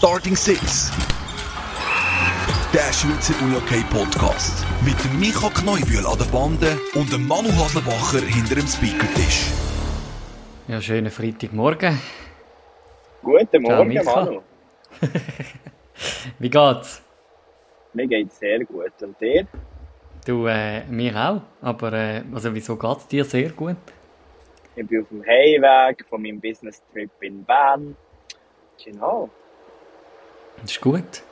Starting Six. Der Schweizer UJK Podcast. Mit dem Micha Kneubühl an der Bande und dem Manu Haslebacher hinter dem Speakertisch. Ja, schönen Freitagmorgen. Guten Ciao, Morgen, Micha. Manu. Wie geht's? Mir geht's sehr gut. Und dir? Du, äh, mir auch. Aber, äh, also, wieso geht's dir sehr gut? Ich bin auf dem Heimweg von meinem Business-Trip in Bern. Genau. Das ist gut.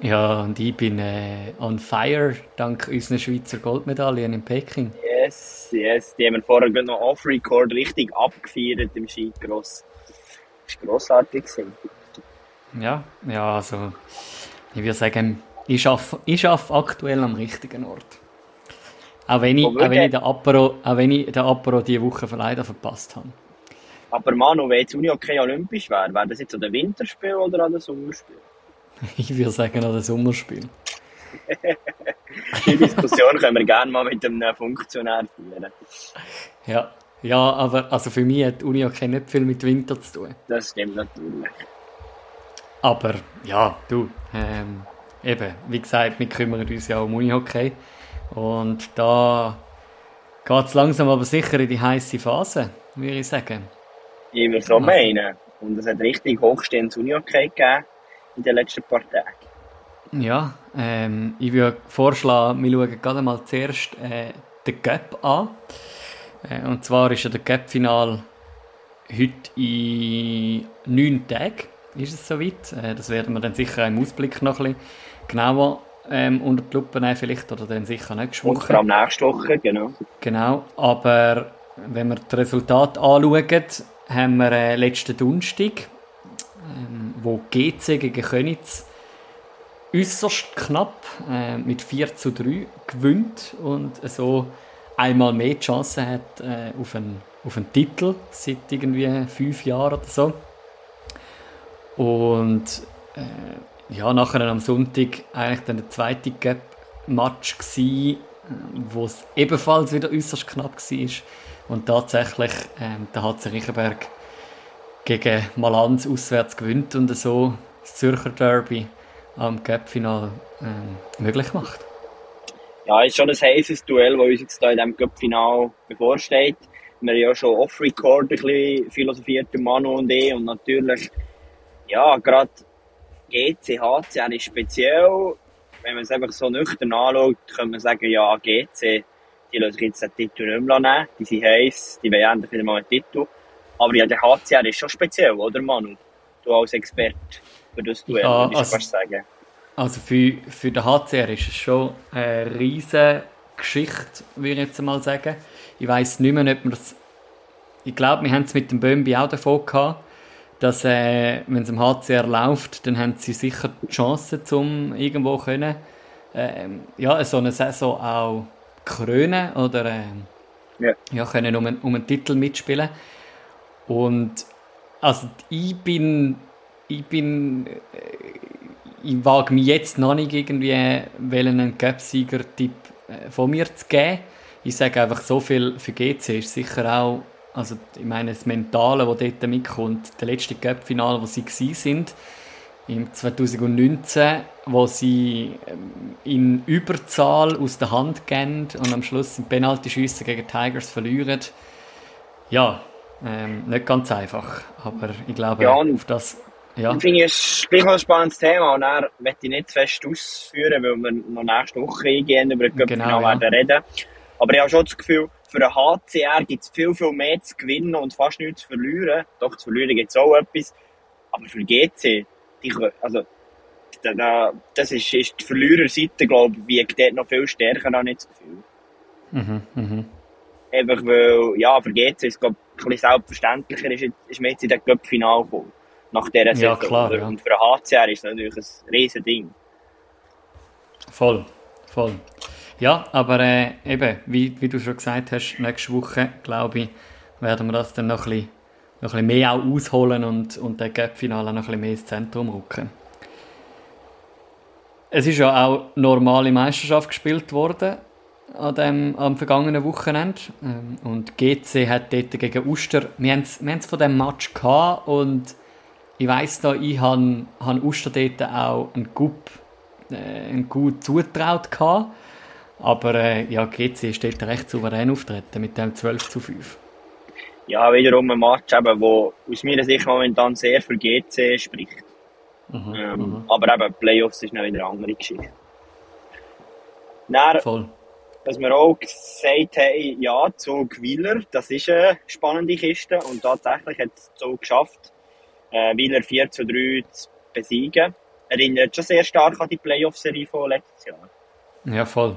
Ja, und ich bin äh, on fire dank unseren Schweizer Goldmedaillen in Peking. Yes, yes. Die haben wir vorher gerade noch off-record richtig abgefeiert im Skicross. Das war grossartig. Ja, ja, also, ich würde sagen, ich arbeite, ich arbeite aktuell am richtigen Ort. Auch wenn ich, auch wenn ich den Apero, auch wenn ich den Apero diese Woche leider verpasst habe. Aber Manu, wenn jetzt Uni okay olympisch wäre, wäre das jetzt an den Winterspiel oder an den Sommerspiel? Ich würde sagen, an das Sommerspiel. Die Diskussion können wir gerne mal mit einem Funktionär führen. Ja, ja, aber also für mich hat die Uni auch nicht viel mit Winter zu tun. Das stimmt natürlich. Aber ja, du, ähm, eben, wie gesagt, wir kümmern uns ja um Unihockey. Und da geht es langsam aber sicher in die heiße Phase, würde ich sagen. Ich würde so meinen. Und es hat richtig hochstehendes Uni-Hockey gegeben in den letzten paar Tagen. Ja, ähm, ich würde vorschlagen, wir schauen gerade mal zuerst äh, den Cup an. Äh, und zwar ist ja der Cup-Final heute in neun Tagen, ist es soweit. Äh, das werden wir dann sicher im Ausblick noch ein bisschen genauer ähm, unter die Lupe nehmen, vielleicht, oder dann sicher nächste Und Woche. vor allem nächste Woche, genau. Genau, aber wenn wir das Resultat anschauen, haben wir äh, letzten Donnerstag, ähm, wo GC gegen Könitz äußerst knapp äh, mit 4 zu 3 gewinnt und so einmal mehr die Chance hat äh, auf, einen, auf einen Titel seit irgendwie fünf Jahren oder so. Und äh, ja, nachher am Sonntag eigentlich dann der zweite Cup-Match gsi, wo es ebenfalls wieder äußerst knapp war. Und tatsächlich ähm, der HC Riechenberg gegen Malanz auswärts gewinnt und so das Zürcher Derby am Cup-Final ähm, möglich macht. Ja, es ist schon ein heißes Duell, das uns jetzt hier in diesem Cup-Final bevorsteht. Wir haben ja schon off-record ein bisschen philosophiert, Manu und ich. Und natürlich, ja, gerade GC, HCR ist speziell. Wenn man es einfach so nüchtern anschaut, kann man sagen, ja, GC, die lassen sich jetzt den Titel nicht mehr nehmen. Die sind heiß, die wollen endlich wieder mal einen Titel. Aber ja, der HCR ist schon speziell, oder Manu? Du als Experte für das Duell, Ja, würde ich also- sagen. Also für, für den HCR ist es schon eine riesige Geschichte, würde ich jetzt mal sagen. Ich weiß nicht mehr, ob wir es... Ich glaube, wir haben es mit dem Bömbi auch davon gehabt, dass äh, wenn es im HCR läuft, dann haben sie sicher die Chance, um irgendwo können, ähm, ja, so eine Saison auch krönen oder ähm, Ja. ja, können um, einen, um einen Titel mitspielen. Und also ich bin, ich bin, äh, ich wage mich jetzt noch nicht irgendwie, welchen einen Cup-Sieger-Tipp äh, von mir zu geben. Ich sage einfach so viel für GC ist sicher auch, also ich meine das Mentale, das dort mitkommt, der letzte Cup-Final, wo sie gsi sind, im 2019, wo sie ähm, in Überzahl aus der Hand gehen und am Schluss im Penalty-Schiessen gegen Tigers verlieren. Ja, ähm, nicht ganz einfach, aber ich glaube, Ja, auf das, ja, Ich finde, es ist gleich noch ein spannendes Thema und dann möchte ich nicht zu fest ausführen, weil wir noch nächste Woche eingehen über den Genau, ja. werden reden. Aber ich habe schon das Gefühl, für den HCR gibt es viel, viel mehr zu gewinnen und fast nichts zu verlieren. Doch, zu verlieren gibt es auch etwas. Aber für GC, die, also, da, da, das ist, ist die Verliererseite, glaube ich, wiegt dort noch viel stärker, habe ich das Gefühl. mhm, mhm. Einfach weil, ja, für GC ist es, glaube ich, ein bisschen selbstverständlicher, ist, ist man jetzt in den Cup-Final gekommen. Nach dieser Ja, Saison. klar, ja. Und für den HCR ist es natürlich ein riesen Ding. Voll, voll. Ja, aber äh, eben, wie, wie du schon gesagt hast, nächste Woche, glaube ich, werden wir das dann noch ein bisschen, noch ein bisschen mehr auch ausholen und, und den Gap-Finale noch ein bisschen mehr ins Zentrum rücken. Es ist ja auch normale Meisterschaft gespielt worden an dem, am vergangenen Wochenende. Ähm, und GC hat dort gegen Uster, wir haben es von dem Match gehabt und ich weiss da, ich habe han Uster dort auch einen gut, äh, gut zutraut gehabt. Aber äh, ja, GC dort recht souverän auftreten mit dem 12 zu 5. Ja, wiederum ein Match, eben, wo aus meiner Sicht momentan sehr für GC spricht. Mhm, ähm, mhm. Aber eben, Playoffs ist noch wieder eine andere Geschichte. Dann, Voll. Dass wir auch gesagt haben, ja, Zug Wieler, das ist eine spannende Kiste und tatsächlich hat es Zug geschafft, äh, Wieler 4 zu 3 zu besiegen. Erinnert schon sehr stark an die Playoff-Serie von letztes Jahr. Ja, voll.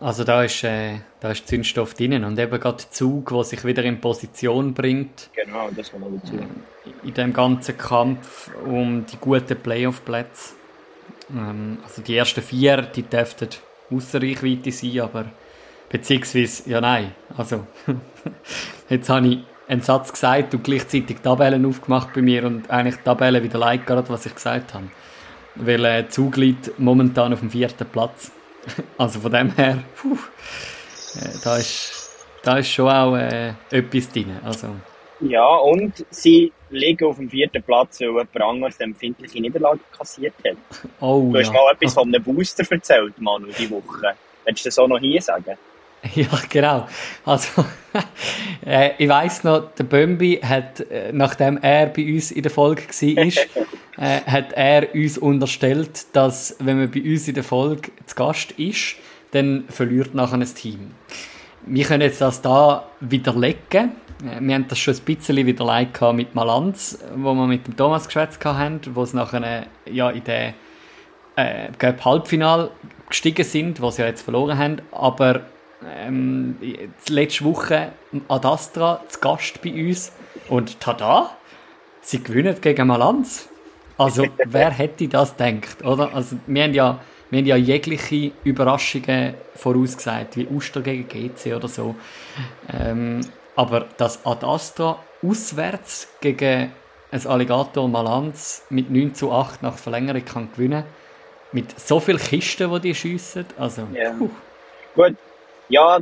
Also da ist, äh, da ist Zündstoff drin und eben gerade der Zug, der sich wieder in Position bringt. Genau, das kommt noch dazu. Äh, in dem ganzen Kampf um die guten Playoff-Plätze. Ähm, also die ersten vier, die dürften außer Reichweite sein, aber beziehungsweise, ja nein, also jetzt habe ich einen Satz gesagt und gleichzeitig Tabellen aufgemacht bei mir und eigentlich Tabellen wieder like gerade, was ich gesagt habe. Weil äh, Zug liegt momentan auf dem vierten Platz. Also von dem her, puh, äh, da, ist, da ist schon auch äh, etwas drin. Also. Ja, und sie liegen auf dem vierten Platz, weil jemand anderes eine empfindliche Niederlage kassiert hat. Oh, du hast ja. mal etwas von einem Booster erzählt, Manu, diese Woche. Willst du das auch noch hier sagen? Ja, genau. Also, äh, ich weiss noch, der Bömbi hat, äh, nachdem er bei uns in der Folge war, äh, hat er uns unterstellt, dass, wenn man bei uns in der Folge zu Gast ist, dann verliert nachher ein Team. Wir können jetzt das da widerlegen. Äh, wir haben das schon ein bisschen widerlegt mit Malanz, wo wir mit dem Thomas geschwätzt haben, wo es nachher äh, ja, in der äh, Halbfinale gestiegen sind, was sie ja jetzt verloren haben. Aber ähm, letzte Woche Ad Astra zu Gast bei uns und tada, sie gewinnen gegen Malanz. Also wer hätte das gedacht, oder? Also wir haben ja, wir haben ja jegliche Überraschungen vorausgesagt, wie Uster gegen GC oder so. Ähm, aber dass Ad Astra auswärts gegen ein Alligator Malanz mit 9 zu 8 nach Verlängerung kann gewinnen mit so vielen Kisten, die die schiessen, also yeah. Gut, ja,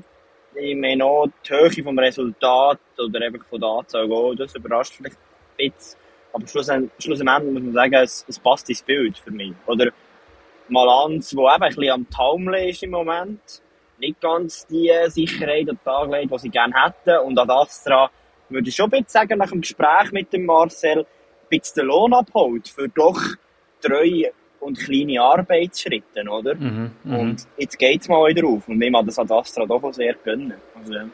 ich meine auch die Höhe vom Resultat oder einfach von der Anzahl Goal, das überrascht vielleicht ein bisschen. Aber schlussendlich, schlussendlich muss man sagen, es, es passt ins Bild für mich. Oder Malanz, der eben ein bisschen am Taumeln ist im Moment, nicht ganz die Sicherheit an den Tag legt, die sie gerne hätten. Und an Astra würde ich schon ein bisschen sagen, nach dem Gespräch mit dem Marcel, ein bisschen den Lohn abholt für doch drei und kleine Arbeitsschritte, oder? Mhm, mhm. und jetzt geht es mal wieder auf und wir haben das an Astra doch sehr gönnen. Also, ja.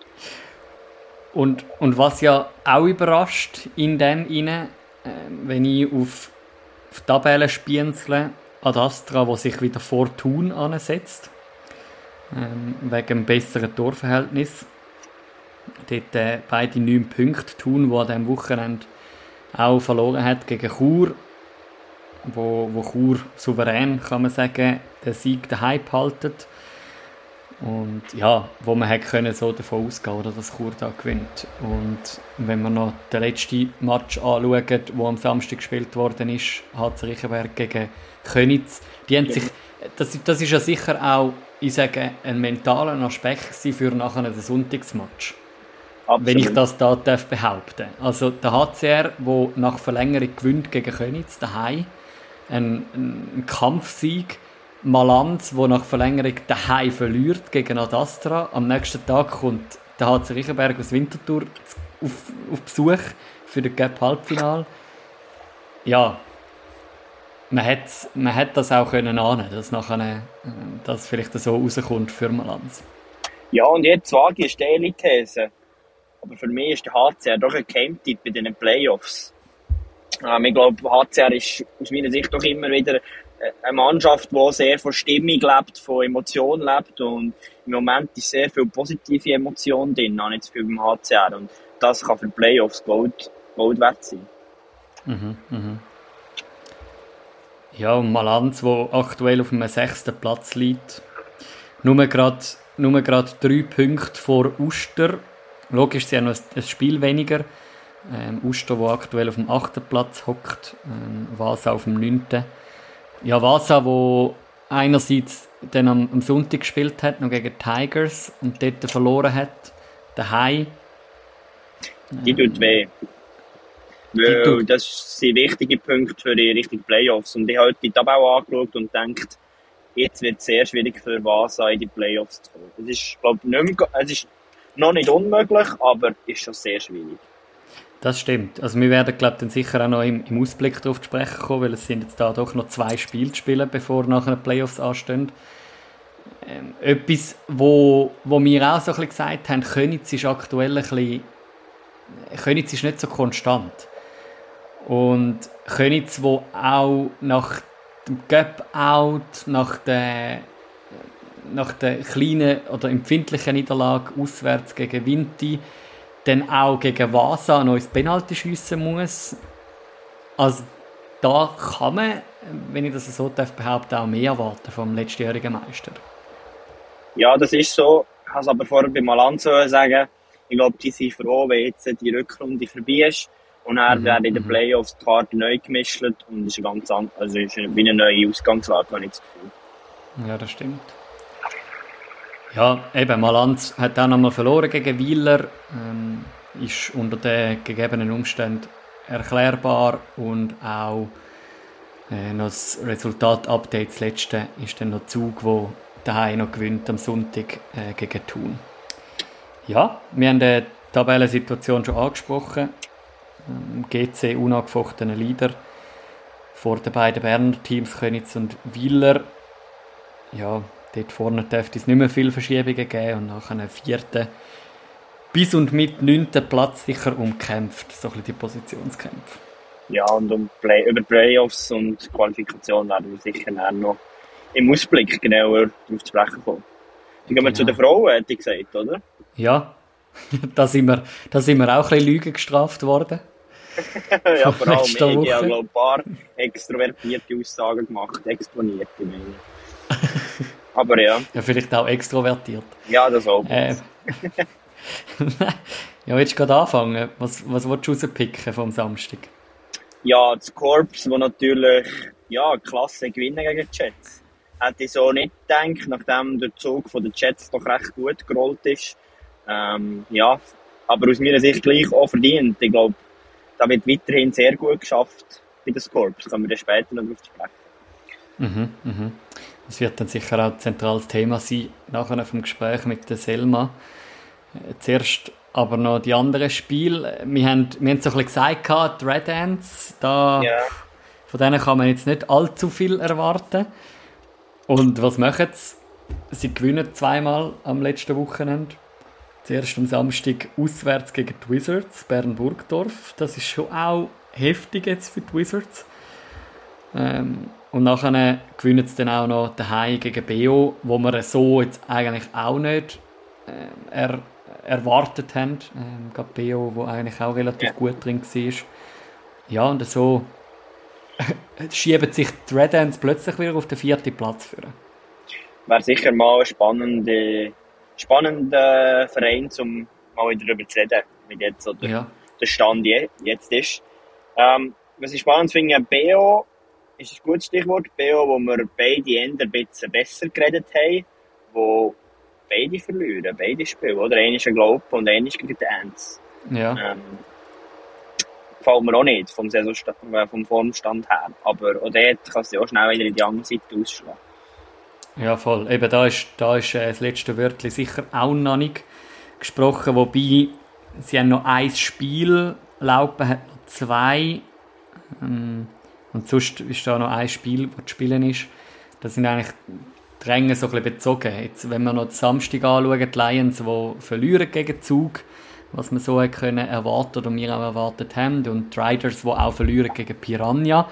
und, und was ja auch überrascht in dem inne, äh, wenn ich auf, auf Tabellen spienzle, Ad Astra, wo sich wieder vor Thun ansetzt, ähm, wegen einem besseren Torverhältnis. Dort äh, beide neun Punkte Thun, wo an diesem Wochenende auch verloren hat gegen Chur wo, wo Chur souverän, kann man sagen, den Sieg daheim behaltet. Und ja, wo man hätte können so davon ausgehen oder dass Chur da gewinnt. Und wenn man noch den letzten Match anschaut, der am Samstag gespielt worden ist, HC Riechenberg gegen Könitz, die haben sich, das, das ist ja sicher auch, ich sage, ein mentaler Aspekt für nachher den Sonntagsmatch. Absolut. Wenn ich das da darf behaupten Also der HCR, der nach Verlängerung gewinnt gegen Könitz daheim, ein, ein Kampfsieg. Malanz, der nach Verlängerung daheim verliert gegen Adastra. Am nächsten Tag kommt der HC Riechenberg aus Winterthur auf, auf Besuch für das Gap Halbfinal. Ja, man hätte man das auch können ahnen, dass nachher äh, das vielleicht so rauskommt für Malanz. Ja, und jetzt wage ich eine These. Aber für mich ist der HCR doch ein Game-Tipp bei den Playoffs. Ähm, ich glaube, HCR ist aus meiner Sicht doch immer wieder äh, eine Mannschaft, die sehr von Stimmung lebt, von Emotionen lebt und im Moment ist sehr viel positive Emotionen drin, auch nicht zu viel beim HCR und das kann für die Playoffs Gold, Gold wert sein. Mhm, mhm. Ja, und Malanz, der aktuell auf einem sechsten Platz liegt, nur gerade nur drei Punkte vor Uster. Logisch, sie haben noch ein Spiel weniger, ähm, Uster, der aktuell auf dem 8. Platz hockt, ähm, Vasa auf dem 9. Ja, Vasa, wo einerseits dann am, am Sonntag gespielt hat, noch gegen Tigers und dort verloren hat, daheim. Die tut weh. Weil das sind wichtige Punkte für die richtigen Playoffs. Und ich habe heute die Tabelle angeschaut und denkt, jetzt wird es sehr schwierig für Vasa in die Playoffs zu kommen. Es ist, glaube nicht mehr, es ist noch nicht unmöglich, aber ist schon sehr schwierig. Das stimmt. Also wir werden, glaube ich, dann sicher auch noch im, im Ausblick darauf zu sprechen kommen, weil es sind jetzt da doch noch zwei Spiele zu spielen, bevor nachher die Playoffs anstehen. Ähm, etwas, wo, wo wir auch so ein bisschen gesagt haben, Königs ist aktuell ein bisschen, Königs ist nicht so konstant. Und Königs, wo auch nach dem Gap-Out, nach der, nach der kleinen oder empfindlichen Niederlage auswärts gegen Vinti, dann auch gegen Vasa ein neues Penalty schiessen muss. Also da kann man, wenn ich das so darf behaupten, auch mehr erwarten vom letztjährigen Meister. Ja, das ist so. Ich kann es aber vorher bei Malanzo sagen, ich glaube, die sind froh, wenn jetzt die Rückrunde vorbei ist. Und dann mhm. werden in den mhm. Playoffs die Karten neu gemischt und es ist ganz anders, also ist wie eine neue Ausgangslage, habe ich das Gefühl. Ja, das stimmt. Ja, eben, Malanz hat auch nochmal verloren gegen Wieler, ähm, ist unter den gegebenen Umständen erklärbar und auch äh, noch das Resultat-Update, das letzte, ist dann noch Zug, wo daheim noch gewinnt am Sonntag äh, gegen Thun. Ja, wir haben die Tabellensituation schon angesprochen. Ähm, GC unangefochtener Leader vor den beiden Berner Teams Königs und Wieler. Ja, dort vorne dürfte es nicht mehr viele Verschiebungen geben und nach einem vierten bis und mit neunten Platz sicher umkämpft, so ein bisschen die Positionskämpfe. Ja, und um Play über Playoffs und Qualifikation werden wir sicher noch im Ausblick genauer darauf zu sprechen kommen. Dann gehen wir genau. zu den Frauen, hätte ich gesagt, oder? Ja, da sind wir, da sind wir auch ein bisschen Lügen gestraft worden. ja, vor allem ich habe ein paar extrovertierte Aussagen gemacht, exponierte meine Aber ja. Ja, vielleicht auch extrovertiert. Ja, das auch. Äh, ja, willst du gerade anfangen? Was, was willst du rauspicken vom Samstag? Ja, das Korps, das natürlich ja, klasse gewinnen gegen die Jets. Hätte ich so nicht gedacht, nachdem der Zug von den Jets doch recht gut gerollt ist. Ähm, ja, aber aus meiner Sicht gleich auch verdient. Ich glaube, da wird weiterhin sehr gut geschafft bei den Scorps. Da kommen wir später noch drauf sprechen. Mhm, mhm. Das wird dann sicher auch ein zentrales Thema sein, nachher vom Gespräch mit der Selma. Äh, zuerst aber noch die anderen Spiele. Wir haben, wir haben so ein bisschen gesagt, die Red Ants, da, ja. von denen kann man jetzt nicht allzu viel erwarten. Und was machen sie? Sie gewinnen zweimal am letzten Wochenende. Zuerst am Samstag auswärts gegen die Wizards, Bern-Burgdorf. Das ist schon auch heftig jetzt für die Wizards. Ähm, und nachher gewinnen sie dann auch noch daheim gegen BO, wo wir so jetzt eigentlich auch nicht äh, er, erwartet haben. Ähm, gerade BO, wo eigentlich auch relativ ja. gut drin war. Ja, und so schieben sich die Red Ants plötzlich wieder auf den vierten Platz führen. Wäre sicher mal ein spannender spannender Verein, um mal wieder darüber zu reden, wie jetzt so der, ja. der Stand je, jetzt ist. Ähm, was ich spannend finde, BO ist ein gutes Stichwort. BO, wo wir beide Ender ein bisschen besser geredet haben, wo beide verlieren, beide spielen, oder? Einer ist ein Glaube und einer ist gegen Ants. Ja. Ähm, gefällt mir auch nicht vom, Saisonstand, äh, vom Formstand her. Aber auch dort kann es ja auch schnell wieder in die andere Seite ausschlagen. Ja, voll. Eben da ist, da ist äh, das letzte Wörtchen sicher auch noch nicht gesprochen, wobei sie haben noch ein Spiel, Laupen hat noch zwei ähm, und sonst ist da noch ein Spiel, das zu spielen ist. Das sind eigentlich die Ränge so ein bisschen bezogen. Jetzt, wenn wir noch Samstag anschauen, die Lions, die verlieren gegen Zug, was wir so können erwarten oder wir auch erwartet haben, und die Riders, die auch verlieren gegen Piranha.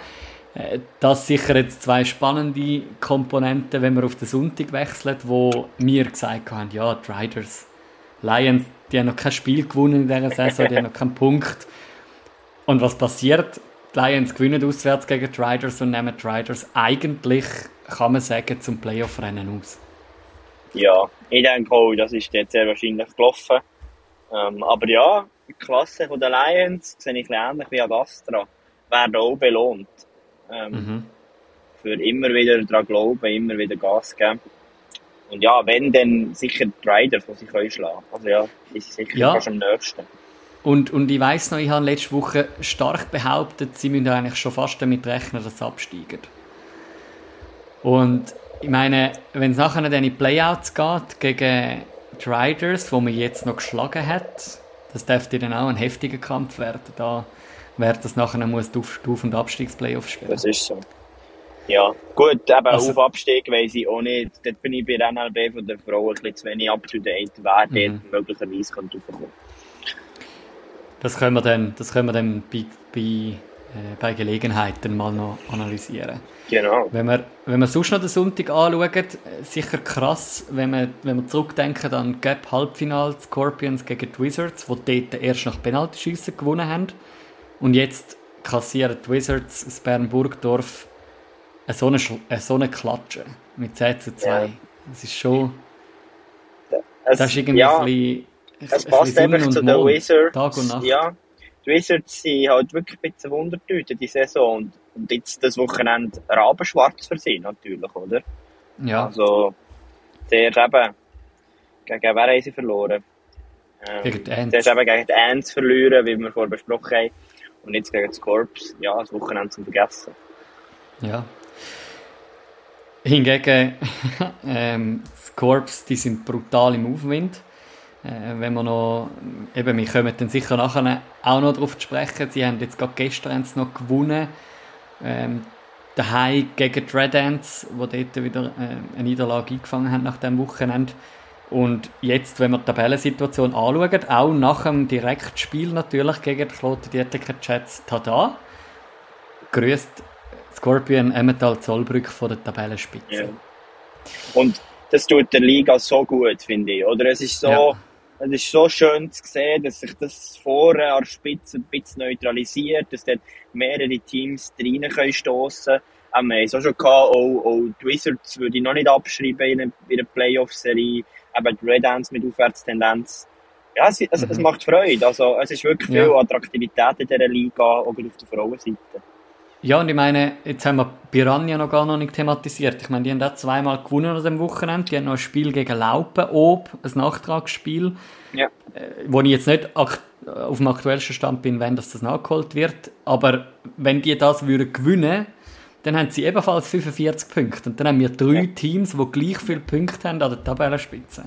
Äh, das sicher jetzt zwei spannende Komponenten, wenn wir auf den Sonntag wechseln, wo wir gesagt haben, ja, die Riders, Lions, die haben noch kein Spiel gewonnen in dieser Saison, die haben noch keinen Punkt. Und was passiert? Die Lions gewinnen auswärts gegen die Riders und nehmen die Riders eigentlich, kann man sagen, zum Playoff-Rennen aus. Ja, ich denke auch, das ist jetzt sehr wahrscheinlich gelaufen. Ähm, aber ja, die Klasse der Lions sehe ich ähnlich wie Agastra. Werden auch belohnt. Ähm, mhm. Für immer wieder daran glauben, immer wieder Gas geben. Und ja, wenn, dann sicher die Riders, die sie können schlagen. Also ja, ist sicher ja. fast am nächsten. Und, und ich weiss noch, ich habe letzte Woche stark behauptet, sie müssen eigentlich schon fast damit rechnen, dass sie absteigen. Und ich meine, wenn es nachher dann in die Playouts geht gegen die Riders, wo man jetzt noch geschlagen hat, das dürfte dann auch ein heftiger Kampf werden. Da wer das nachher muss die Auf- und Abstiegsplayoffs spielen. Das ist so. Ja, gut, eben Also- auf Abstieg weiss ich auch nicht. Dort bin ich bei der NLB von der Frau ein bisschen zu wenig up to date, wer Mhm. dort möglicherweise könnte raufkommen. Das können wir dann, das können wir dann bei, bei, äh, bei Gelegenheit dann mal noch analysieren. Genau. Wenn wir, wenn wir sonst noch den Sonntag anschauen, äh, sicher krass, wenn wir, wenn wir zurückdenken an Gap Halbfinale Scorpions gegen die Wizards, die dort erst nach Penaltyschiessen gewonnen haben. Und jetzt kassieren die Wizards das Bern-Burgdorf so eine, so eine Klatsche mit 10 zu 2. Ja. Das ist schon, Es, das ist irgendwie ja, ein bisschen, es passt einfach zu den Wizards. Ja, die Wizards sind halt wirklich ein bisschen Wundertüte die Saison. Und, und jetzt das Wochenende rabenschwarz für sie natürlich, oder? Ja, Also, zuerst eben, gegen wer haben sie verloren? Ähm, Gegen die Ants. Zuerst eben gegen die Ants verlieren, wie wir vorher besprochen haben. Und jetzt gegen das Corps. Ja, das Wochenende zum Vergessen. Ja. Hingegen, ähm, die Corps, die sind brutal im Aufwind. Äh, wenn wir noch, eben, wir kommen dann sicher nachher auch noch darauf zu sprechen. Sie haben jetzt gerade gestern noch gewonnen. Ähm, daheim gegen die Red Ants, wo dort wieder äh, eine Niederlage eingefangen haben nach dem Wochenende. Und jetzt, wenn wir die Tabellensituation anschauen, auch nach dem Direktspiel natürlich gegen die Kloten Dietliker Jets Tada, grüßt Scorpion Emmental Zollbrück von der Tabellenspitze. Ja. Und das tut der Liga so gut, finde ich. Oder es ist so, Ja. Es ist so schön zu sehen, dass sich das vorne an der Spitze ein bisschen neutralisiert, dass dort mehrere Teams rein können stossen. Ähm, wir haben es auch schon gehabt, auch, auch die Wizards würde ich noch nicht abschreiben in einer, in einer Playoff-Serie. Eben die Red Ants mit Aufwärtstendenz. Ja, es, es, es Mhm. macht Freude. Also, es ist wirklich viel Ja. Attraktivität in dieser Liga, auch auf der Frauenseite. Ja, und ich meine, jetzt haben wir Piranha noch gar noch nicht thematisiert. Ich meine, die haben da zweimal gewonnen an dem Wochenende. Die haben noch ein Spiel gegen Laupen, ob, ein Nachtragsspiel. Ja. Äh, wo ich jetzt nicht auf dem aktuellsten Stand bin, wenn das, das nachgeholt wird. Aber wenn die das würden gewinnen dann haben sie ebenfalls 45 Punkte. Und dann haben wir drei Ja. Teams, die gleich viele Punkte haben an der Tabellenspitze.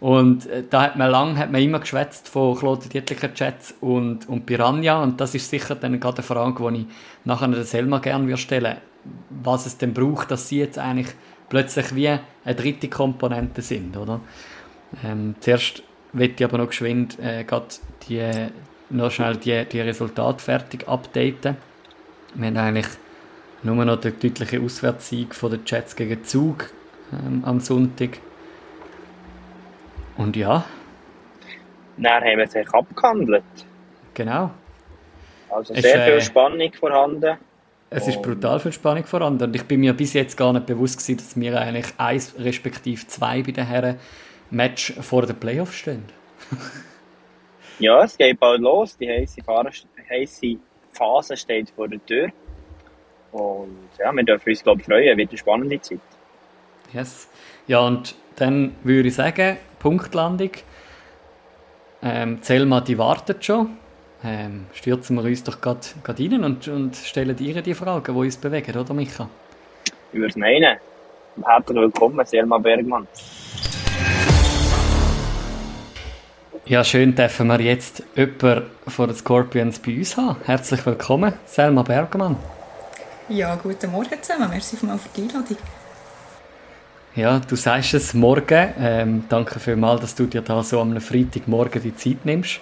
Und äh, da hat man lang hat man immer geschwätzt von Claude Dietlicher Jets und, und Piranha. Und das ist sicher dann gerade eine Frage, die ich nachher der Selma gerne würde stellen was es denn braucht, dass sie jetzt eigentlich plötzlich wie eine dritte Komponente sind, oder? Ähm, zuerst möchte ich aber noch geschwind äh, die, noch schnell die, die Resultate fertig updaten. Wir haben eigentlich nur noch den deutlichen Auswärtssieg von den Jets gegen Zug ähm, am Sonntag. Und ja, Dann haben wir sich abgehandelt. genau. Also Es, sehr äh, viel Spannung vorhanden. Es ist brutal viel Spannung vorhanden. Und ich bin mir bis jetzt gar nicht bewusst gewesen, dass wir eigentlich eins respektive zwei bei den Herren Match vor den Playoffs stehen. Ja, es geht bald los. Die heiße heisse Phase steht vor der Tür. Und ja, wir dürfen uns, glaube ich, freuen. Wird eine spannende Zeit. Yes. Ja, und dann würde ich sagen, Punktlandung. Ähm, Zelma, die wartet schon. Ähm, stürzen wir uns doch gerade rein und, und stellen ihr die Fragen, die uns bewegen, oder Micha? Ich würde es meinen. Herzlich willkommen, Selma Bergmann. Ja, schön dürfen wir jetzt jemanden von den Scorpions bei uns haben. Herzlich willkommen, Selma Bergmann. Ja, guten Morgen zusammen. Merci für die Einladung. Ja, du sagst es morgen. Ähm, danke vielmals, dass du dir da so am Freitagmorgen die Zeit nimmst.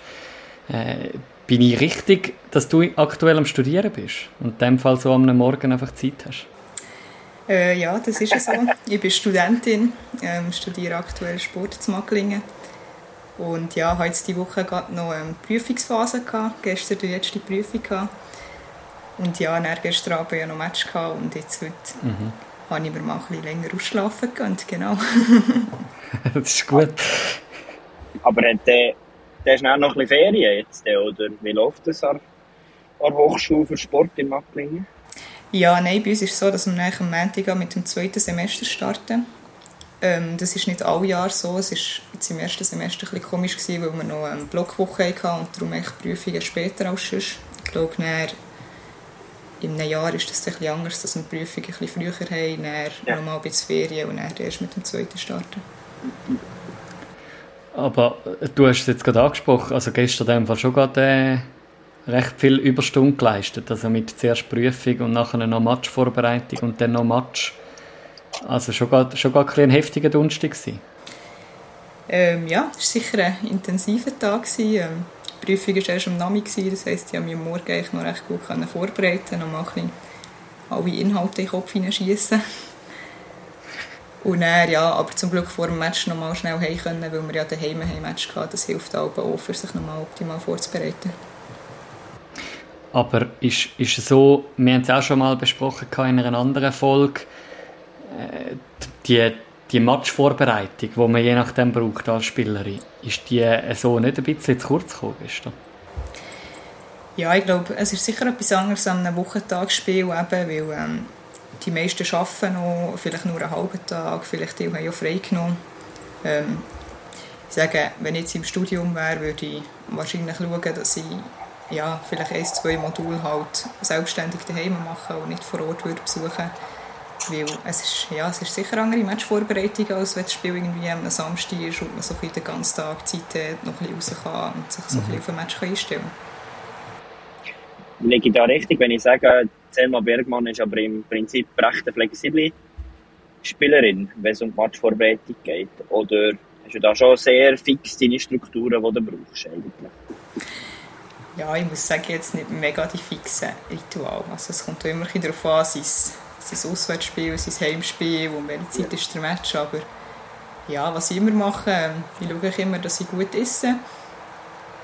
Äh, bin ich richtig, dass du aktuell am Studieren bist und in dem Fall so am Morgen einfach Zeit hast? Äh, ja, das ist es so. Ich bin Studentin, ähm, studiere aktuell Sport zu Macklingen. Und ja, habe jetzt diese Woche gerade noch eine Prüfungsphase gehabt. Gestern die letzte Prüfung gehabt. Und ja, dann gestern Abend ja noch ein Match gehabt und jetzt heute habe ich mir mal ein bisschen länger ausschlafen gegönnt, genau. das ist gut. Aber hat der, der ist noch ein bisschen Ferien jetzt, der, oder? Wie läuft das an, der Hochschule für Sport in Macklingen? Ja, nein, bei uns ist es so, dass wir eigentlich am Montag mit dem zweiten Semester starten. Ähm, das ist nicht alle Jahr so. Es war jetzt im ersten Semester ein bisschen komisch, gewesen, weil wir noch eine Blockwoche hatten und darum echt Prüfungen später als sonst. Ich glaube, in einem Jahr ist das ein bisschen anders, dass wir die Prüfungen ein bisschen früher haben, dann ja. nochmal ein bisschen Ferien und dann erst mit dem zweiten starten. Aber äh, du hast es jetzt gerade angesprochen, also gestern in dem Fall schon gerade äh, recht viel Überstunden geleistet, also mit zuerst Prüfung und nachher noch Matchvorbereitung und dann noch Match. Also schon gerade, schon gerade ein, ein heftiger Donnerstag ähm, ja, es war sicher ein intensiver Tag. Ähm, die Prüfung war erst am Nami, das heisst, ich konnte mich am Morgen noch recht gut vorbereiten und mal alle Inhalte in den Kopf hineinschiessen. Und dann, ja, aber zum Glück vor dem Match noch mal schnell heim können, weil wir ja daheim ein Match hatten. Das hilft auch, auch für sich noch mal optimal vorzubereiten. Aber ist, ist so, wir haben es auch schon mal besprochen in einer anderen Folge, äh, die, die Matchvorbereitung, die man je nachdem braucht als Spielerin, ist die so nicht ein bisschen zu kurz gekommen gestern? Ja, ich glaube, es ist sicher etwas anderes an einem Wochentagsspiel, eben, weil ähm, die meisten arbeiten noch, vielleicht nur einen halben Tag, vielleicht die haben ja frei genommen. Ähm, ich sage, wenn ich jetzt im Studium wäre, würde ich wahrscheinlich schauen, dass ich ja, vielleicht ein, zwei Module halt selbstständig daheim mache und nicht vor Ort würde besuchen weil es ist, ja, es ist sicher eine andere Matchvorbereitung, als wenn das Spiel irgendwie am Samstag ist und man so den ganzen Tag Zeit hat, noch ein bisschen raus kann und sich so ein bisschen auf ein Match einstellen kann. Liege ich da richtig, wenn ich sage, Selma Bergmann ist aber im Prinzip recht eine flexible Spielerin, wenn es um die Matchvorbereitung geht? Oder hast du da schon sehr fix deine Strukturen, die du brauchst eigentlich? Ja, ich muss sagen, jetzt nicht mega die fixen Ritual. Also es kommt immer darauf an, sein, sein Auswärtsspiel, sein Heimspiel und welche Zeit ist der Match. Aber ja, was ich immer mache, ähm, ich schaue immer, dass ich gut esse.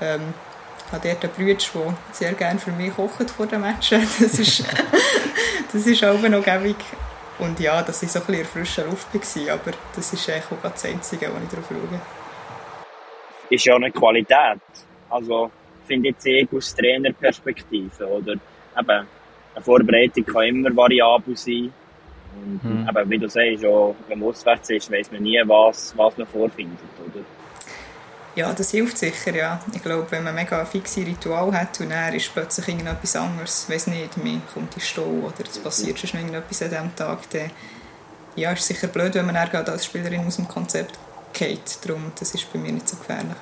Ähm, ich habe dort einen Bruder, der sehr gerne für mich kocht vor dem Match. Das ist, das ist auch noch gäbig. Und ja, dass ich so ein bisschen in frischer Luft war. Aber das ist eigentlich auch das Einzige, was ich darauf schaue. Ist ja eine Qualität. Also, finde ich jetzt aus Trainerperspektive. Oder eben, eine Vorbereitung kann immer variabel sein. Und hm. eben, wie du sagst, auch, wenn man auswärts ist, weiß man nie, was, was man vorfindet. Oder? Ja, das hilft sicher, ja. Ich glaube, wenn man mega fixe Ritual hat und dann ist plötzlich irgendetwas anderes, weiß nicht, mir kommt die Stau oder es passiert schon irgendetwas an diesem Tag, dann ja, ist sicher blöd, wenn man dann als Spielerin aus dem Konzept geht. Darum, das ist bei mir nicht so gefährlich.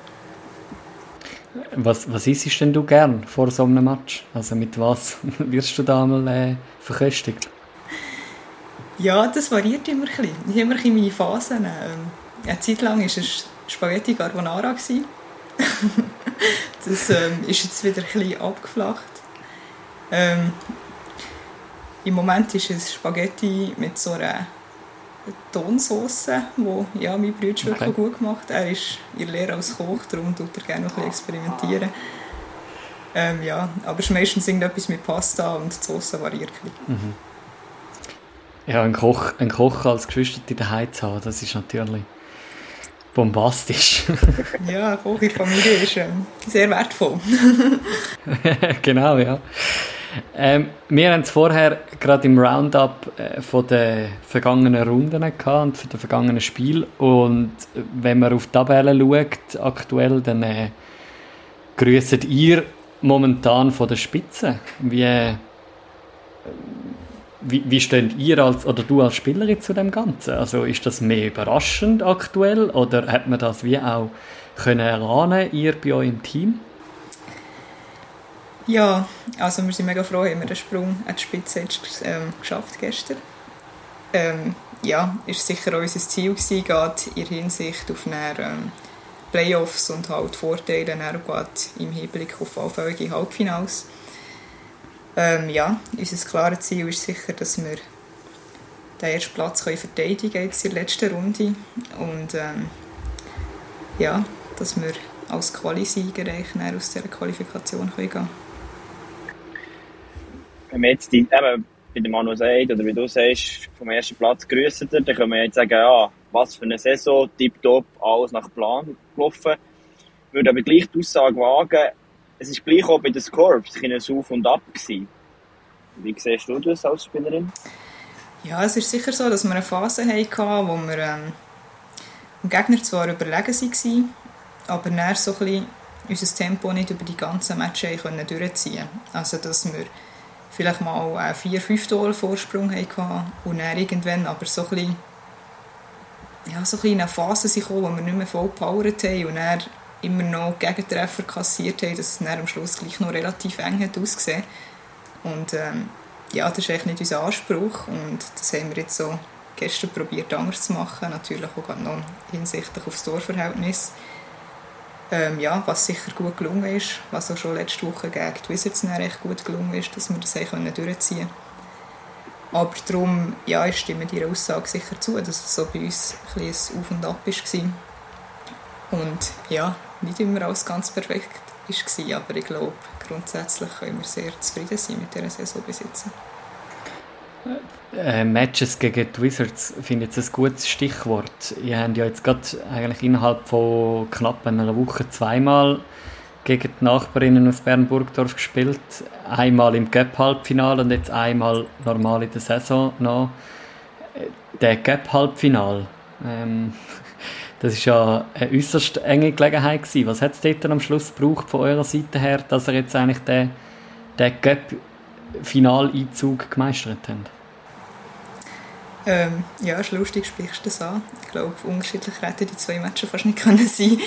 Was, was isst denn du gern vor so einem Match? Also mit was wirst du da mal äh, verköstigt? Ja, das variiert immer ein bisschen. Ich habe immer meine Phasen. Ähm, eine Zeit lang war es Spaghetti Carbonara. das ähm, ist jetzt wieder ein bisschen abgeflacht. Ähm, Im Moment ist es Spaghetti mit so einer Tonsauce, die ja, mein Bruder okay. wirklich gut gemacht Er ist ihr Lehrer als Koch, darum tut er gerne noch ein bisschen experimentieren. Ähm, ja, aber es ist meistens irgendetwas mit Pasta und die Sauce variiert ein mhm. Ja, ein Koch, ein Koch als Geschwister daheim zu haben, das ist natürlich bombastisch. ja, Koch in der Familie ist ähm, sehr wertvoll. genau, ja. Ähm, wir haben es vorher gerade im Roundup äh, von den vergangenen Runden gehabt und von den vergangenen Spielen. Und wenn man auf die Tabelle schaut, aktuell, dann äh, grüßt ihr momentan von der Spitze. Wie, äh, wie, wie steht ihr als, oder du als Spielerin zu dem Ganzen? Also ist das mehr überraschend aktuell oder hat man das wie auch können erahnen, ihr bei euch im Team? Ja, also wir sind mega froh, haben wir den Sprung an die Spitze ähm, geschafft gestern. Ähm, ja, ist sicher auch unser Ziel gewesen, gerade in Hinsicht auf eine, ähm, Playoffs und halt Vorteile dann im Hinblick auf allfällige Halbfinals. Ähm, ja, unser klares Ziel ist sicher, dass wir den ersten Platz können verteidigen können in der letzten Runde und ähm, ja, dass wir als Qualisieger aus dieser Qualifikation können gehen wenn man jetzt die, eben, bei dem Manu sagt, oder wie du sagst, vom ersten Platz grüßt dann können wir jetzt sagen, ja, was für eine Saison, tipptopp, alles nach Plan gelaufen. Ich würde aber gleich die Aussage wagen, es ist gleich auch bei den Scorps ein Auf und Ab gewesen. Wie siehst du das als Spielerin? Ja, es ist sicher so, dass wir eine Phase hatten, wo wir ähm, dem Gegner zwar überlegen waren, aber dann so ein bisschen unser Tempo nicht über die ganzen Matches durchziehen Also, dass wir vielleicht mal einen 4-5 Tore Vorsprung hatten und dann irgendwann aber so ein bisschen, ja, so ein bisschen in eine Phase gekommen, wo wir nicht mehr voll powert haben und dann immer noch Gegentreffer kassiert haben, dass es am Schluss gleich noch relativ eng hat ausgesehen. Und ähm, ja, das ist eigentlich nicht unser Anspruch und das haben wir jetzt so gestern probiert anders zu machen, natürlich auch noch hinsichtlich aufs Torverhältnis. Ähm, ja, was sicher gut gelungen ist, was auch schon letzte Woche gegen die Wizards recht gut gelungen ist, dass wir das können durchziehen Aber darum, ja, ich stimme Ihrer Aussage sicher zu, dass es so bei uns ein, ein Auf und Ab war. Und ja, nicht immer alles ganz perfekt war, aber ich glaube, grundsätzlich können wir sehr zufrieden sein mit dieser Saison jetzt. Äh, Matches gegen die Wizards finde ich ein gutes Stichwort. Ihr habt ja jetzt gerade eigentlich innerhalb von knapp einer Woche zweimal gegen die Nachbarinnen aus Bern-Burgdorf gespielt. Einmal im Cup-Halbfinale und jetzt einmal normal in der Saison noch. Der Cup-Halbfinal, ähm, das ist ja eine äußerst enge Gelegenheit gewesen. Was hat es dort am Schluss gebraucht von eurer Seite her, dass ihr jetzt eigentlich den, den Cup-Finaleinzug gemeistert habt? Ähm, ja, ist lustig, sprichst du das an. Ich glaube, unterschiedlich hätten die zwei Matches fast nicht können sein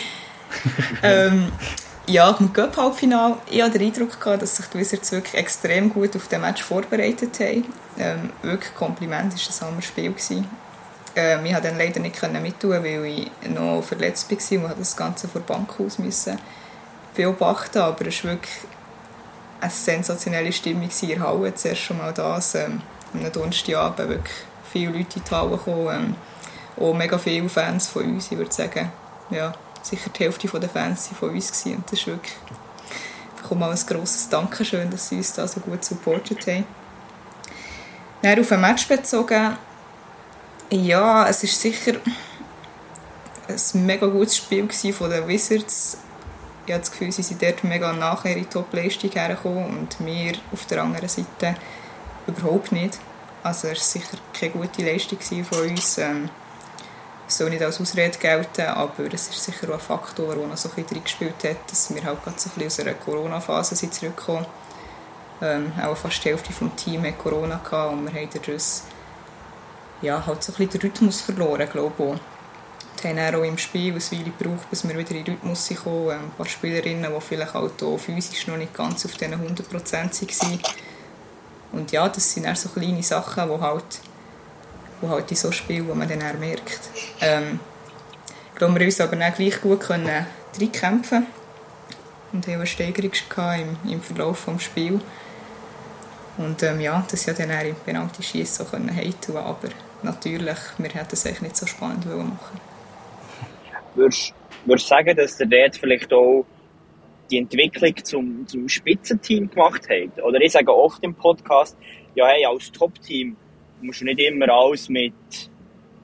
ähm, Ja, im Cup-Halbfinale, ich hatte den Eindruck, gehabt, dass sich die Wizards wirklich extrem gut auf den Match vorbereitet haben. Ähm, wirklich Kompliment, es war ein Hammer-Spiel. Ähm, ich konnte dann leider nicht mittun, weil ich noch verletzt war und das Ganze vor der Bank aus müssen beobachten aber es war wirklich eine sensationelle Stimmung in der Halle. Zuerst schon mal das, ähm, am Donnerstagabend wirklich viele Leute in die Halle gekommen, ähm, auch mega viele Fans von uns, ich würde sagen, ja, sicher die Hälfte der Fans waren von uns gewesen. und das ist wirklich ich mal ein grosses Dankeschön, dass sie uns da so gut supportet haben. Dann auf ein Match bezogen, ja, es ist sicher ein mega gutes Spiel von den Wizards. Ich habe das Gefühl, sie sind dort mega nachher in Top-Leistung hergekommen und wir auf der anderen Seite überhaupt nicht. Also es war sicher keine gute Leistung von uns. Ähm, soll nicht als Ausrede gelten, aber es ist sicher auch ein Faktor, der noch so ein bisschen gespielt hat, dass wir halt gerade so ein bisschen aus einer Corona-Phase sind zurückgekommen ähm, Auch fast die Hälfte des Teams hat Corona und wir haben dadurch ja, halt so ein bisschen den Rhythmus verloren, glaube ich. Haben auch im Spiel eine Weile gebraucht, bis wir wieder in den Rhythmus kommen. Ähm, ein paar Spielerinnen, die vielleicht halt auch physisch noch nicht ganz auf diesen 100% waren. Und ja, das sind auch so kleine Sachen, die halt, die halt in so Spielen, wo man dann auch merkt. Ähm, ich glaube, wir uns aber auch gleich gut können reinkämpfen und haben eine Steigerung im, im Verlauf des Spiels. Und ähm, ja, das ja dann auch im Penalty-Schießen so können aber natürlich, wir hätten es nicht so spannend machen Würdest du sagen, dass der dort vielleicht auch die Entwicklung zum, zum Spitzenteam gemacht hat? Oder ich sage oft im Podcast, ja, hey, als Top-Team musst du nicht immer alles mit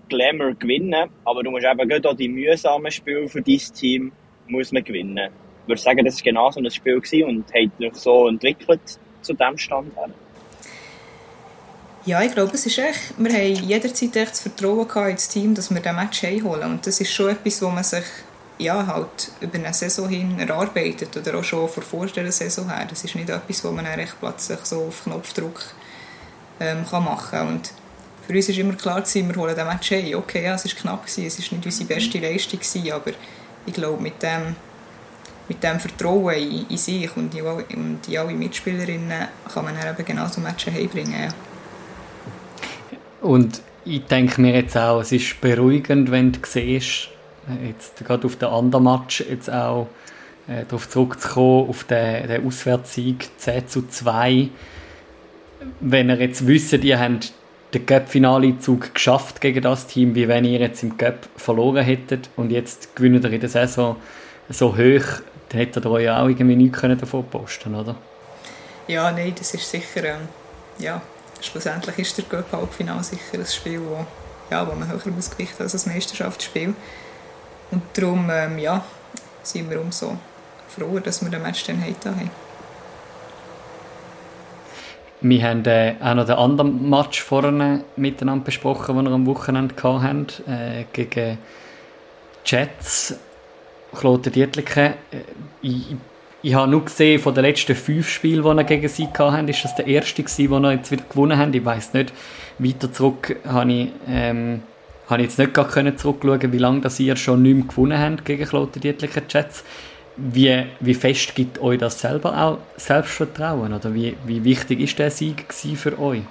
Glamour gewinnen, aber du musst eben gerade auch die mühsamen Spiele für dein Team muss man gewinnen. Ich würde sagen, das war genau so ein Spiel und hat sich so entwickelt zu diesem Stand her. Ja, ich glaube, es ist echt, wir haben jederzeit echt das Vertrauen gehabt ins Team, dass wir den Match holen. Und das ist schon etwas, wo man sich ja, halt über eine Saison hin erarbeitet oder auch schon vor, der Saison her. Das ist nicht etwas, wo man echt plötzlich so auf Knopfdruck ähm, kann machen kann. Und für uns war immer klar, gewesen, wir holen den Match hey. Okay, ja, es war knapp, gewesen, es war nicht unsere beste Leistung, gewesen, aber ich glaube, mit dem, mit dem Vertrauen in, in sich und in, und in alle Mitspielerinnen kann man dann eben genau so Matches heimbringen. Ja. Und ich denke mir jetzt auch, es ist beruhigend, wenn du siehst, jetzt gerade auf den anderen Match jetzt auch äh, darauf zurückzukommen, auf den, den Auswärtssieg 10 zu 2. Wenn ihr jetzt wisst, ihr habt den Cup-Finale-Zug geschafft gegen das Team, wie wenn ihr jetzt im Cup verloren hättet und jetzt gewinnt ihr in der Saison so hoch, dann hättet ihr euch auch irgendwie nichts davon posten oder? Ja, nein, das ist sicher, ähm, ja, schlussendlich ist der Cup-Halbfinale sicher ein Spiel, wo, ja, wo man höher muss gewichten als das Meisterschaftsspiel. Und darum, ähm, ja, sind wir umso froher, dass wir den Match dann heute haben. Wir haben äh, auch noch den anderen Match vorne miteinander besprochen, den wir am Wochenende hatten, äh, gegen Jets, Dietliken, äh, ich, ich habe nur gesehen, von den letzten fünf Spielen, die er gegen sie hatten, ist das der erste gewesen, den er jetzt wieder gewonnen haben. Ich weiß nicht, weiter zurück habe ich, ähm, habe ich jetzt nicht gar können zurückschauen, wie lange das ihr schon nicht mehr gewonnen habt gegen Kloten Dietliken Jets. Wie, wie fest gibt euch das selber auch Selbstvertrauen? Oder wie, wie wichtig ist der Sieg für euch?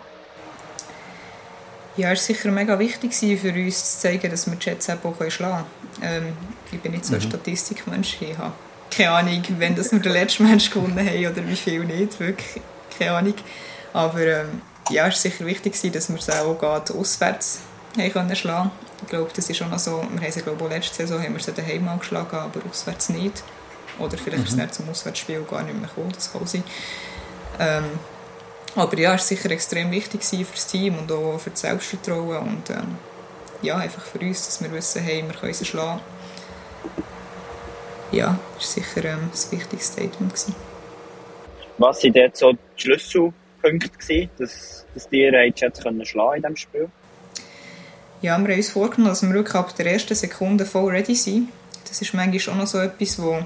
Ja, es war sicher mega wichtig für uns zu zeigen, dass wir die Jets auch schlagen können. Ähm, ich bin nicht so ein mhm. Statistikmensch. Ich habe keine Ahnung, wenn das nur der letzte Mensch gewonnen hat oder wie viel nicht. Wirklich keine Ahnung. Aber ähm, ja, es war sicher wichtig, dass wir es auch gerade auswärts können schlagen Ich glaube, das ist auch noch so. Wir haben sie, glaube ich, letzte Saison haben wir sie daheim angeschlagen, aber auswärts nicht. Oder vielleicht mhm. ist es nicht zum Auswärtsspiel gar nicht mehr gekommen, das kann sein. Ähm, aber ja, es war sicher extrem wichtig für das Team und auch für das Selbstvertrauen und ähm, ja, einfach für uns, dass wir wissen, hey, wir können sie schlagen. Ja, das war sicher ähm, ein wichtiges Statement. Gewesen. Was waren dort so die Schlüsselpunkte, gewesen, dass, dass die jetzt können schlagen in diesem Spiel? Ja, wir haben uns vorgenommen, dass wir wirklich ab der ersten Sekunde voll ready sind. Das ist manchmal auch noch so etwas, wo,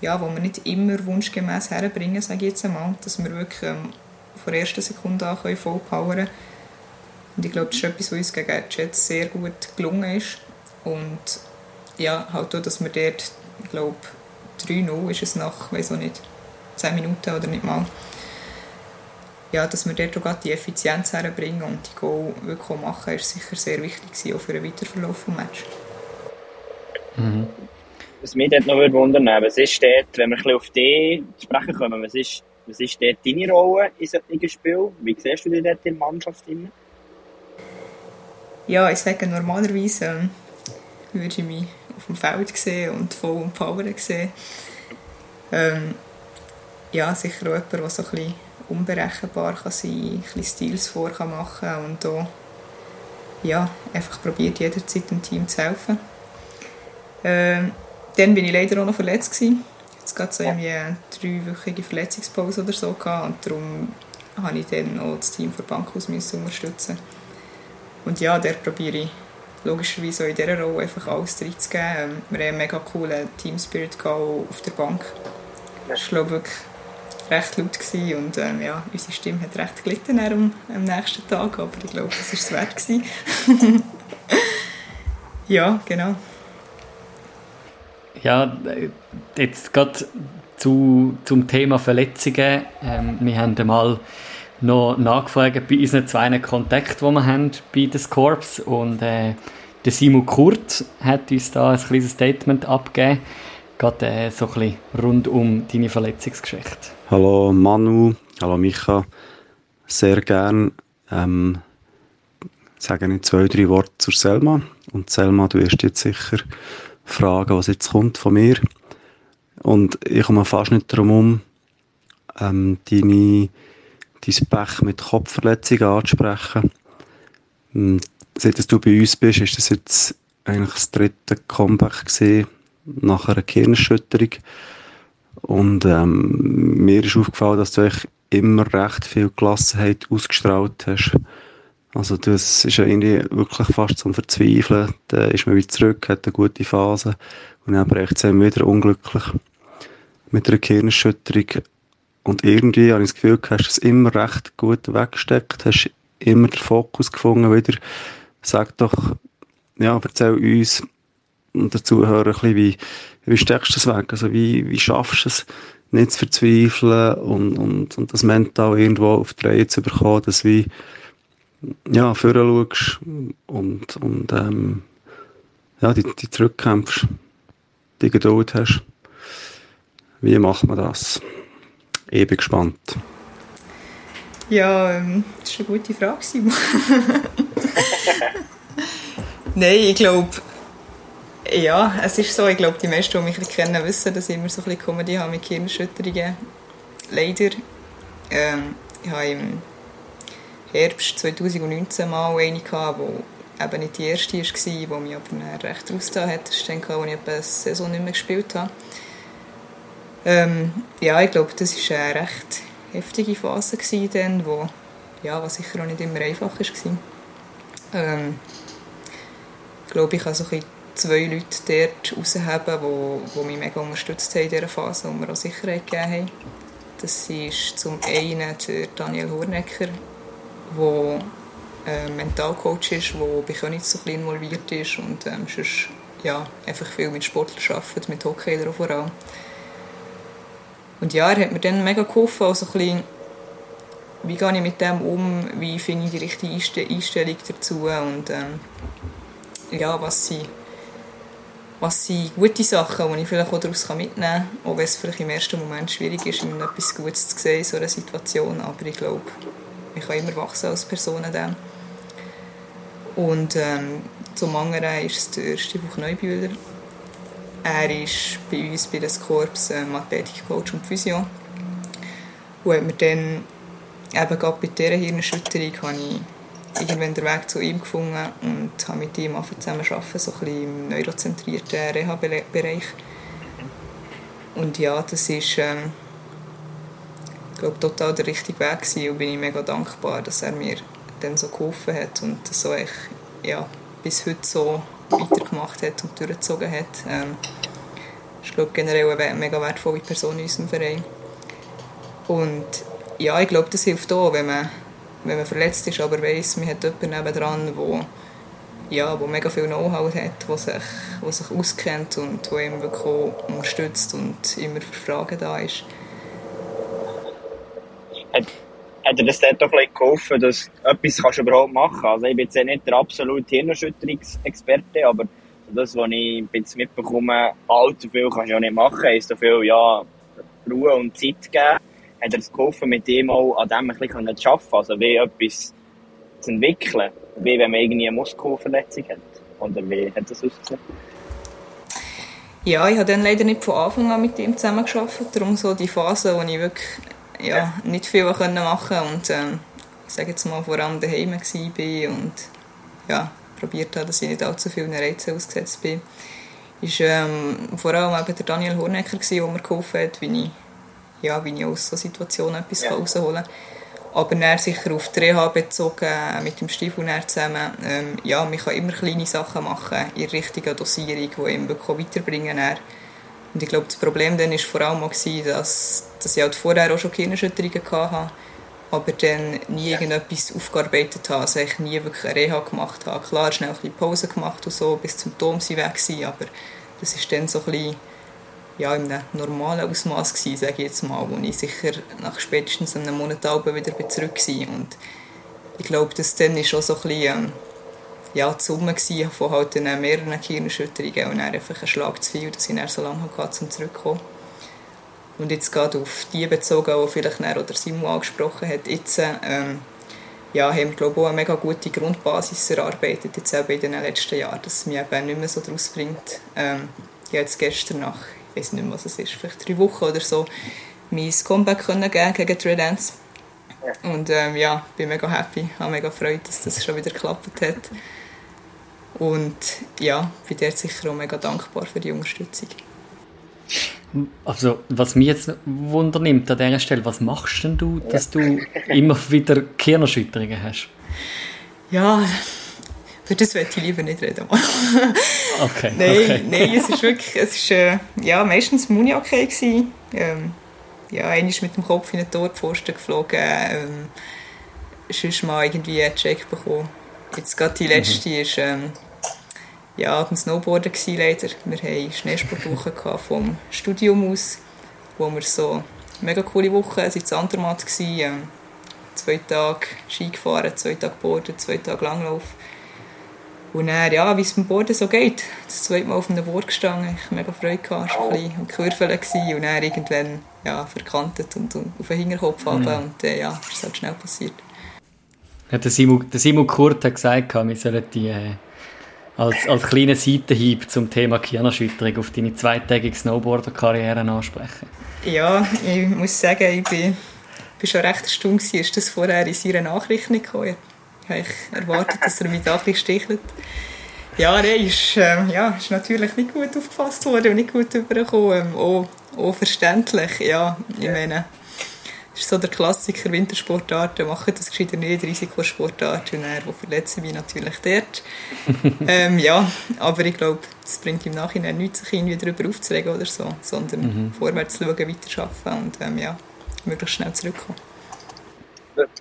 ja, wo wir nicht immer wunschgemäß herbringen, sage ich jetzt einmal, dass wir wirklich ähm, von der ersten Sekunde an können voll powern Und ich glaube, das ist etwas, was uns gegen die Jets sehr gut gelungen ist. Und ja, halt auch, dass wir dort, glaube, 3-0 ist es nach, weiß auch nicht, 10 Minuten oder nicht mal. Ja, dass wir dort auch die Effizienz herbringen und die Goal wirklich machen, ist sicher sehr wichtig auch für den Weiterverlauf des Matches. Mhm. Was mich dort noch wundern würde, was ist dort, wenn wir ein bisschen auf die sprechen kommen, was ist was ist dort deine Rolle in solchen Spielen? Wie siehst du dich dort in der Mannschaft? Ja, ich sage normalerweise ähm, würde ich mich auf dem Feld sehen und voll am Power sehen. Ähm, ja, sicher auch jemand, der so ein bisschen unberechenbar kann sein kann, ein Stils vor kann und auch ja, einfach probiert jederzeit dem Team zu helfen. Ähm, dann war ich leider auch noch verletzt gewesen jetzt gerade so irgendwie eine dreiwöchige Verletzungspause oder so und darum habe ich dann auch das Team von Bank aus unterstützen und ja, der probiere ich logischerweise auch in dieser Rolle einfach alles reinzugeben. Ähm, wir haben einen mega coolen Team-Spirit auf der Bank. Das war glaube wirklich recht laut gewesen und ähm, ja, unsere Stimme hat recht gelitten am, am nächsten Tag, aber ich glaube, das war es wert. Gewesen. ja, genau. Ja, jetzt gerade zu, zum Thema Verletzungen. Ähm, wir haben einmal noch nachgefragt bei unseren zwei Kontakten, die wir haben bei den Corps. Und äh, der Simon Kurt hat uns da ein kleines Statement abgegeben, gerade äh, so ein bisschen rund um deine Verletzungsgeschichte. Hallo Manu, hallo Micha, sehr gern. Ähm, sage ich zwei, drei Worte zur Selma. Und Selma, du wirst jetzt sicher fragen, was jetzt kommt von mir. Und ich komme fast nicht darum um, ähm, deine, dein Pech mit Kopfverletzungen anzusprechen. Ähm, seit du bei uns bist, ist das jetzt eigentlich das dritte Comeback gesehen nach einer Gehirnerschütterung. Und ähm, mir ist aufgefallen, dass du eigentlich immer recht viel Gelassenheit ausgestrahlt hast. Also das ist ja irgendwie wirklich fast zum Verzweifeln. Da ist man wieder zurück, hat eine gute Phase und dann bricht es wieder unglücklich mit einer Gehirnerschütterung. Und irgendwie habe ich das Gefühl, du hast es immer recht gut weggesteckt, hast immer den Fokus gefunden wieder. Sag doch, ja, erzähl uns und dazu hören ein bisschen, wie, wie steckst du es weg? Also wie, wie schaffst du es, nicht zu verzweifeln und, und, und das mental irgendwo auf die Reihe zu bekommen, dass wie ja, vorher schaust und, und ähm, ja, die, die zurückkämpfst, die Geduld hast. Wie macht man das? Ich bin gespannt. Ja, ähm, das ist eine gute Frage, Simon. Nein, ich glaube, ja, es ist so, ich glaube, die meisten, die mich kennen, wissen, dass ich immer so ein bisschen Comedy habe mit Hirnerschütterungen. Leider. Ähm, ich habe im Herbst 2019 mal eine gehabt, die eben nicht die erste war, die mich aber recht rausgetan hat. Das war dann, als ich eine Saison nicht mehr gespielt habe. Ähm, ja, ich glaube, das war eine recht heftige Phase wo, ja, was sicher auch nicht immer einfach war. Ähm, ich glaube, ich ein zwei Leute dort rausheben, die, die mich mega unterstützt haben in dieser Phase und mir auch Sicherheit gegeben haben. Das ist zum einen der Daniel Hornecker, der äh, Mentalcoach ist, der bei Königs so ein involviert ist und ähm, sonst, ja, einfach viel mit Sportlern arbeitet, mit Hockeylern vor allem. Und ja, er hat mir dann mega geholfen, also ein bisschen, wie gehe ich mit dem um, wie finde ich die richtige Einstellung dazu und ähm, ja, was sind, was sind gute Sachen, die ich vielleicht auch daraus mitnehmen kann, auch wenn es vielleicht im ersten Moment schwierig ist, etwas Gutes zu sehen in so einer Situation, aber ich glaube, ich kann immer wachsen als Person an. Und ähm, zum anderen ist es der Stiefel Neubühler. Er ist bei uns bei des Korps ähm, Athletikcoach und Physio. Und hat mir dann eben gerade bei dieser Hirnerschütterung habe ich irgendwann den Weg zu ihm gefunden und habe mit ihm zusammen arbeiten, so ein bisschen im neurozentrierten Reha-Bereich. Und ja, das ist ähm, glaube, total der richtige Weg gewesen und bin ich mega dankbar, dass er mir dann so geholfen hat und so ich, ja, bis heute so weitergemacht hat und durchgezogen hat. Ähm, ist glaube generell eine mega wertvolle Person in unserem Verein. Und ja, ich glaube, das hilft auch, wenn man, wenn man verletzt ist, aber weiss, man hat jemanden nebendran, wo ja, wo mega viel Know-how hat, der sich, wo sich auskennt und wo ihm wirklich unterstützt und immer für Fragen da ist. Hat, hat dir das dort auch geholfen, dass du etwas kannst überhaupt machen kannst? Also ich bin jetzt nicht der absolute Hirnerschütterungsexperte, aber das, was ich jetzt mitbekomme, allzu viel kannst du ja nicht machen, ist so viel, ja, Ruhe und Zeit geben. Hat er es geholfen, mit ihm auch an dem ein bisschen zu arbeiten, also wie etwas zu entwickeln, wie wenn man irgendwie eine Muskelverletzung hat? Oder wie hat das ausgesehen? Ja, ich habe dann leider nicht von Anfang an mit ihm zusammengearbeitet, darum so die Phase, wo ich wirklich ja, nicht viel machen konnte und ähm, ich sage jetzt mal vor allem daheim war und ja, probiert habe, dass ich nicht allzu vielen Reizen ausgesetzt bin, ist ähm, vor allem eben der Daniel Hornecker der mir geholfen hat, wie ich, ja, wie ich aus so Situationen etwas ja. herausholen kann. Aber er sicher auf die Reha bezogen, mit dem Stiefel zusammen. Ähm, ja, man kann immer kleine Sachen machen, in der richtigen Dosierung, die wirklich weiterbringen kann. Und ich glaube, das Problem dann war vor allem auch, dass, dass ich halt vorher auch schon Gehirnerschütterungen hatte, aber dann nie irgendetwas aufgearbeitet habe, also ich nie wirklich eine Reha gemacht habe. Klar, schnell ein bisschen Pause gemacht und so, bis die Symptome weg waren, aber das war dann so ein bisschen ja, in einem normalen Ausmaß gewesen, sage ich jetzt mal, wo ich sicher nach spätestens einem Monat wieder zurück war. Und ich glaube, das dann ist auch so ein bisschen ähm, ja, die Summe von halt mehreren Gehirnerschütterungen und dann einfach ein Schlag zu viel, dass ich dann so lange hatte, um zurückzukommen. Und jetzt gerade auf die bezogen, die vielleicht oder Simon angesprochen hat, jetzt ähm, ja, haben wir glaube ich, auch eine mega gute Grundbasis erarbeitet jetzt eben in den letzten Jahren, dass es mich eben nicht mehr so daraus bringt. Ähm, ich habe jetzt gestern nach, ich weiß nicht mehr, was es ist, vielleicht drei Wochen oder so, mein Comeback können geben gegen Red Dance. Und ähm, ja, bin mega happy, habe mega Freude, dass das schon wieder geklappt hat. Und ja, bin dir sicher auch mega dankbar für die Unterstützung. Also, was mich jetzt wundernimmt an dieser Stelle, was machst denn du, dass du immer wieder Gehirnerschütterungen hast? Ja, für das möchte ich lieber nicht reden. okay, nein, okay. nein, es ist wirklich, es ist, äh, ja, meistens Muniacke gewesen. Ähm, ja, einer ist mit dem Kopf in den Torpfosten geflogen, ähm, sonst mal irgendwie einen Check bekommen. Jetzt gerade die letzte mhm. ist, ähm, ja, beim Snowboarden gewesen, leider. Wir hatten Schneesportwoche vom Studium aus, wo wir so mega coole Woche, es war in Andermatt, ähm, zwei Tage Ski gefahren, zwei Tage Boarden, zwei Tage Langlauf. Und dann, ja, wie es beim Boarden so geht, das zweite Mal auf einem Board gestanden, ich hatte mega Freude, gehabt, war ein bisschen am Kurveln und dann irgendwann ja, verkantet und, und auf den Hinterkopf mhm. und äh, ja, ist halt schnell passiert. Ja, der, Simon, der Simon Kurt hat gesagt, wir sollen die äh, als, als kleinen Seitenhieb zum Thema Gehirnerschütterung auf deine zweitägige Snowboarder-Karriere ansprechen. Ja, ich muss sagen, ich bin, bin schon recht erstaunt, ist das vorher in seiner Nachricht nicht gekommen. Ich habe erwartet, dass er mich ein stichelt. Ja, nein, ist, äh, ja, ist natürlich nicht gut aufgefasst worden und nicht gut übergekommen. Ähm, auch, auch verständlich, ja, ich meine, ist so der Klassiker Wintersportarten, machen das gescheiter nicht, Risikosportarten und dann, wo verletze mich natürlich dort. ähm, ja, aber ich glaube, es bringt im Nachhinein nichts, sich irgendwie darüber aufzuregen oder so, sondern mhm. vorwärts schauen, weiterarbeiten und ähm, ja, möglichst schnell zurückkommen.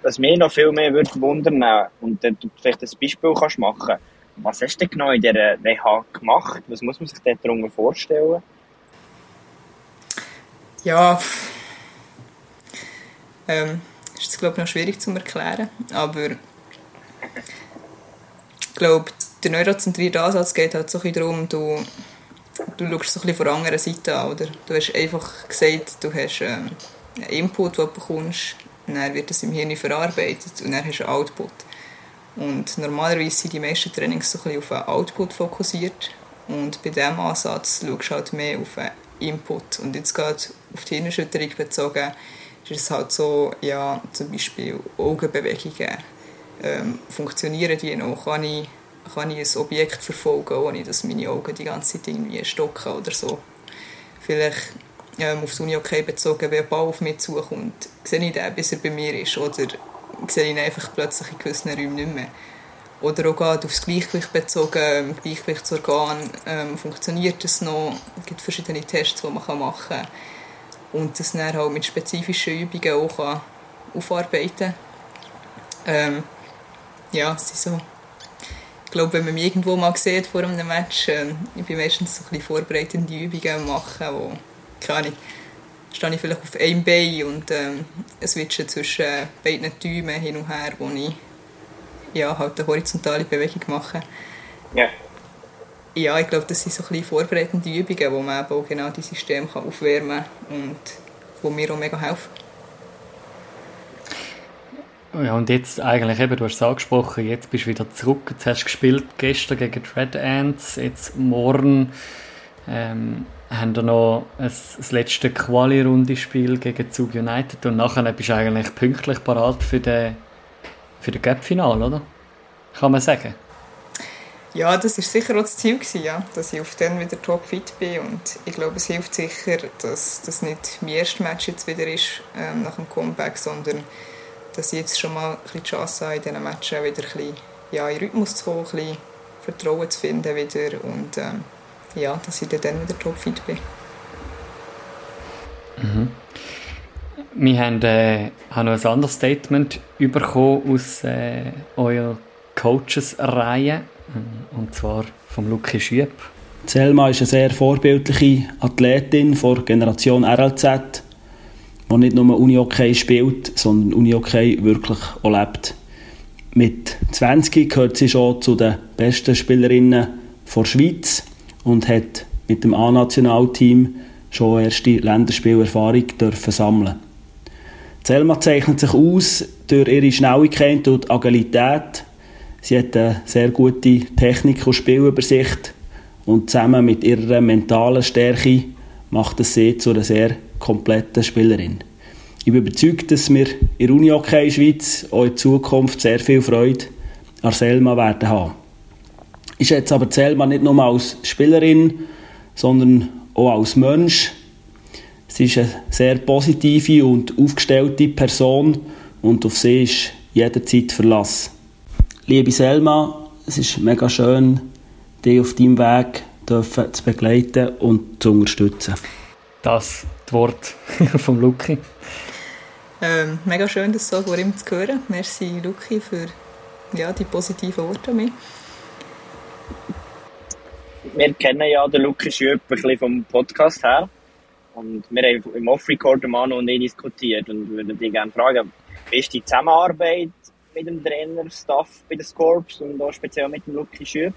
Was mich noch viel mehr würde wundern und du vielleicht ein Beispiel kannst machen was hast du denn genau in dieser WH gemacht? Was muss man sich darunter vorstellen? Ja, ähm, ist glaube ich noch schwierig zu erklären, aber ich glaube, der neurozentrierte Ansatz geht halt so ein darum, du, du schaust so ein von der anderen Seite an, oder? Du hast einfach gesagt, du hast ähm, einen Input, den du bekommst, und dann wird das im Hirn verarbeitet und dann hast du einen Output. Und normalerweise sind die meisten Trainings so ein auf einen Output fokussiert und bei diesem Ansatz schaust du halt mehr auf einen Input. Und jetzt gerade auf die Hirnerschütterung bezogen, ist es halt so, ja, zum Beispiel Augenbewegungen. Ähm, funktionieren die noch? Kann ich, kann ich ein Objekt verfolgen, ohne dass meine Augen die ganze Zeit irgendwie stocken oder so? Vielleicht ähm, auf das Uni-Okay bezogen, wenn ein Ball auf mich zukommt, sehe ich den, bis er bei mir ist, oder sehe ich ihn einfach plötzlich in gewissen Räumen nicht mehr. Oder auch gerade aufs Gleichgewicht bezogen, Gleichgewichtsorgan, ähm, funktioniert es noch? Es gibt verschiedene Tests, die man machen kann und das dann halt mit spezifischen Übungen auch kann aufarbeiten ähm, ja, es ist so ich glaube, wenn man mich irgendwo mal sieht vor einem Match, äh, ich bin meistens so ein vorbereitende Übungen machen, wo, keine Ahnung, stehe ich vielleicht auf einem Bein und ähm, switche zwischen beiden Däumen hin und her, wo ich ja, halt eine horizontale Bewegung mache. Ja. Ja, ich glaube, das sind so ein vorbereitende Übungen, wo man auch genau die Systeme aufwärmen kann und die mir auch mega helfen. Ja, und jetzt eigentlich eben, du hast es angesprochen, jetzt bist du wieder zurück. Jetzt hast du gespielt gestern gegen die Red Ants, jetzt morgen ähm, haben wir noch ein, das letzte Quali-Runde-Spiel gegen Zug United und nachher bist du eigentlich pünktlich parat für den, für den Cup-Final, oder? Kann man sagen. Ja, das war sicher auch das Ziel, gewesen, ja, dass ich auf den wieder topfit bin und ich glaube, es hilft sicher, dass das nicht mein erstes Match jetzt wieder ist ähm, nach dem Comeback, sondern dass ich jetzt schon mal die Chance habe, in diesen Matchen wieder ein bisschen ja, in Rhythmus zu kommen, ein bisschen Vertrauen zu finden wieder und ähm, ja, dass ich dann wieder topfit bin. Mhm. Wir haben, äh, haben noch ein anderes Statement bekommen aus äh, eurer Coaches-Reihe, und zwar vom Luki Schüpp. Selma ist eine sehr vorbildliche Athletin von Generation RLZ, die nicht nur Uni-Hockey spielt, sondern Uni-Hockey wirklich auch lebt. Mit 20 gehört sie schon zu den besten Spielerinnen der Schweiz und hat mit dem A-Nationalteam schon erste Länderspielerfahrung dürfen sammeln. Selma zeichnet sich aus durch ihre Schnelligkeit und Agilität. Sie hat eine sehr gute Technik und Spielübersicht und zusammen mit ihrer mentalen Stärke macht es sie zu einer sehr kompletten Spielerin. Ich bin überzeugt, dass wir in der Uni-Hockey Schweiz auch in Zukunft sehr viel Freude an Selma werden haben. Ich schätze aber Selma nicht nur als Spielerin, sondern auch als Mensch. Sie ist eine sehr positive und aufgestellte Person und auf sie ist jederzeit Verlass. Liebe Selma, es ist mega schön, dich auf deinem Weg zu begleiten und zu unterstützen. Das das Wort vom Luki. Ähm, mega schön, das so von ihm zu hören. Merci, Luki, für ja, die positiven Worte an mich wir kennen ja den Lukas Schüpp ein vom Podcast her. Und wir haben im Off-Record Manu und ich diskutiert und würden dich gerne fragen, wie ist die Zusammenarbeit mit dem Trainer, Staff bei den Scorps und auch speziell mit dem Lukas Schüpp?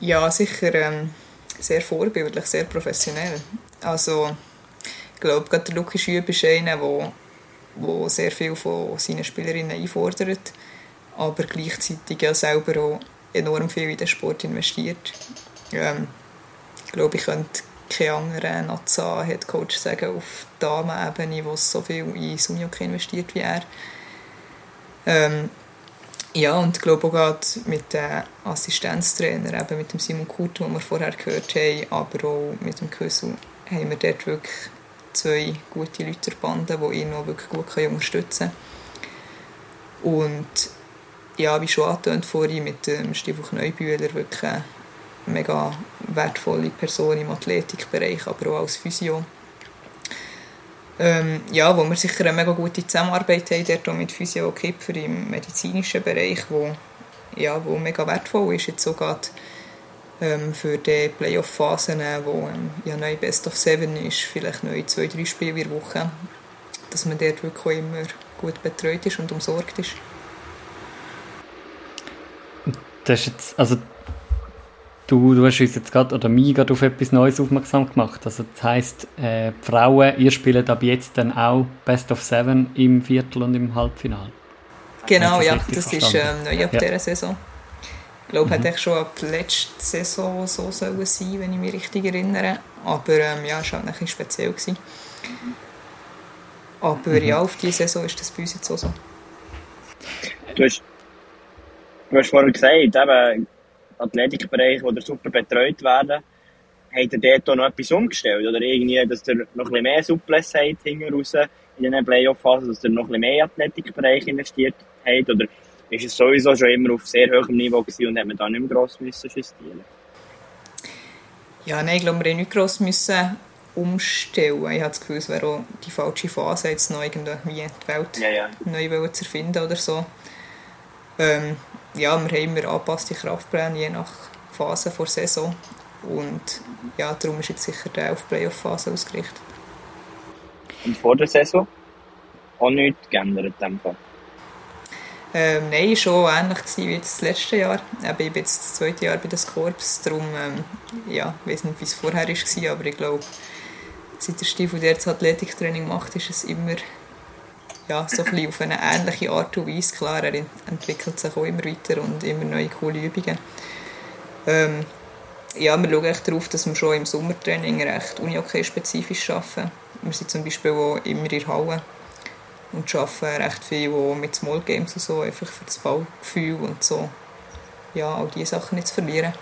Ja, sicher ähm, sehr vorbildlich, sehr professionell. Also, ich glaube, gerade der Lukas Schüpp ist einer, der, der sehr viel von seinen Spielerinnen einfordert, aber gleichzeitig ja selber auch enorm viel in den Sport investiert. Ähm, ich glaube, ich könnte keinen anderen Naza-Headcoach sagen auf Damenebene, der so viel in Sunyoke investiert wie er. Ähm, ja, und ich glaube auch gerade mit den Assistenztrainer, eben mit dem Simon Kurt, den wir vorher gehört haben, aber auch mit dem Küssel, haben wir dort wirklich zwei gute Leute der Bande, die ihn noch wirklich gut unterstützen können. Und ja, wie schon angetönt vorhin, mit dem Stiefel Neubühler wirklich mega wertvolle Person im Athletikbereich, aber auch als Physio. Ähm, ja, wo wir sicher eine mega gute Zusammenarbeit haben, dort mit Physio Kipfer im medizinischen Bereich, wo, ja, wo mega wertvoll ist, jetzt sogar ähm, für die Playoff-Phasen, wo ähm, ja neu Best of Seven ist, vielleicht neu zwei, drei Spiele in Woche, dass man dort wirklich immer gut betreut ist und umsorgt ist. Das ist jetzt, also du, du hast uns jetzt gerade, oder mich gerade auf etwas Neues aufmerksam gemacht. Also das heisst, äh, Frauen, ihr spielt ab jetzt dann auch Best of Seven im Viertel und im Halbfinale. Genau, das ja, das verstanden? ist ähm, neu ab ja. dieser Saison. Ich glaube, mhm. hat schon ab letzter Saison so sollen sein, wenn ich mich richtig erinnere. Aber ähm, ja, es war halt ein bisschen speziell. Gewesen. Aber mhm. ja, auf diese Saison ist das bei uns jetzt auch so. Du hast Du hast vorhin gesagt, eben, Athletikbereich, die super betreut werden, habt ihr dort noch etwas umgestellt? Oder irgendwie, dass ihr noch ein bisschen mehr Suppless habt hinten raus in den Playoff-Phasen, dass ihr noch ein bisschen mehr Athletikbereich investiert habt? Oder ist es sowieso schon immer auf sehr hohem Niveau gewesen und hat man da nicht mehr gross müssen justieren Ja, nein, ich glaube, wir haben nicht gross müssen umstellen. Ich habe das Gefühl, es wäre auch die falsche Phase, jetzt noch irgendwie die Welt ja, ja. neu zu erfinden oder so. Ähm, ja, wir haben immer angepasste Kraftpläne, je nach Phase der Saison. Und ja, darum ist jetzt sicher der auf Playoff-Phase ausgerichtet. Und vor der Saison? Auch nichts geändert in Fall? Ähm, nein, schon ähnlich wie das letzte Jahr. Ich bin jetzt das zweite Jahr bei den Scorps, darum, ähm, ja, ich weiß nicht, wie es vorher war, aber ich glaube, seit der Stiefel der das Athletiktraining macht, ist es immer ja, so ein auf eine ähnliche Art und Weise. Klar, er entwickelt sich auch immer weiter und immer neue coole Übungen. Ähm, ja, wir schauen echt darauf, dass wir schon im Sommertraining recht Uni-OK-spezifisch arbeiten. Wir sind zum Beispiel auch immer in der Halle und arbeiten recht viel mit Small Games und so, einfach für das Ballgefühl und so, ja, all diese Sachen nicht zu verlieren.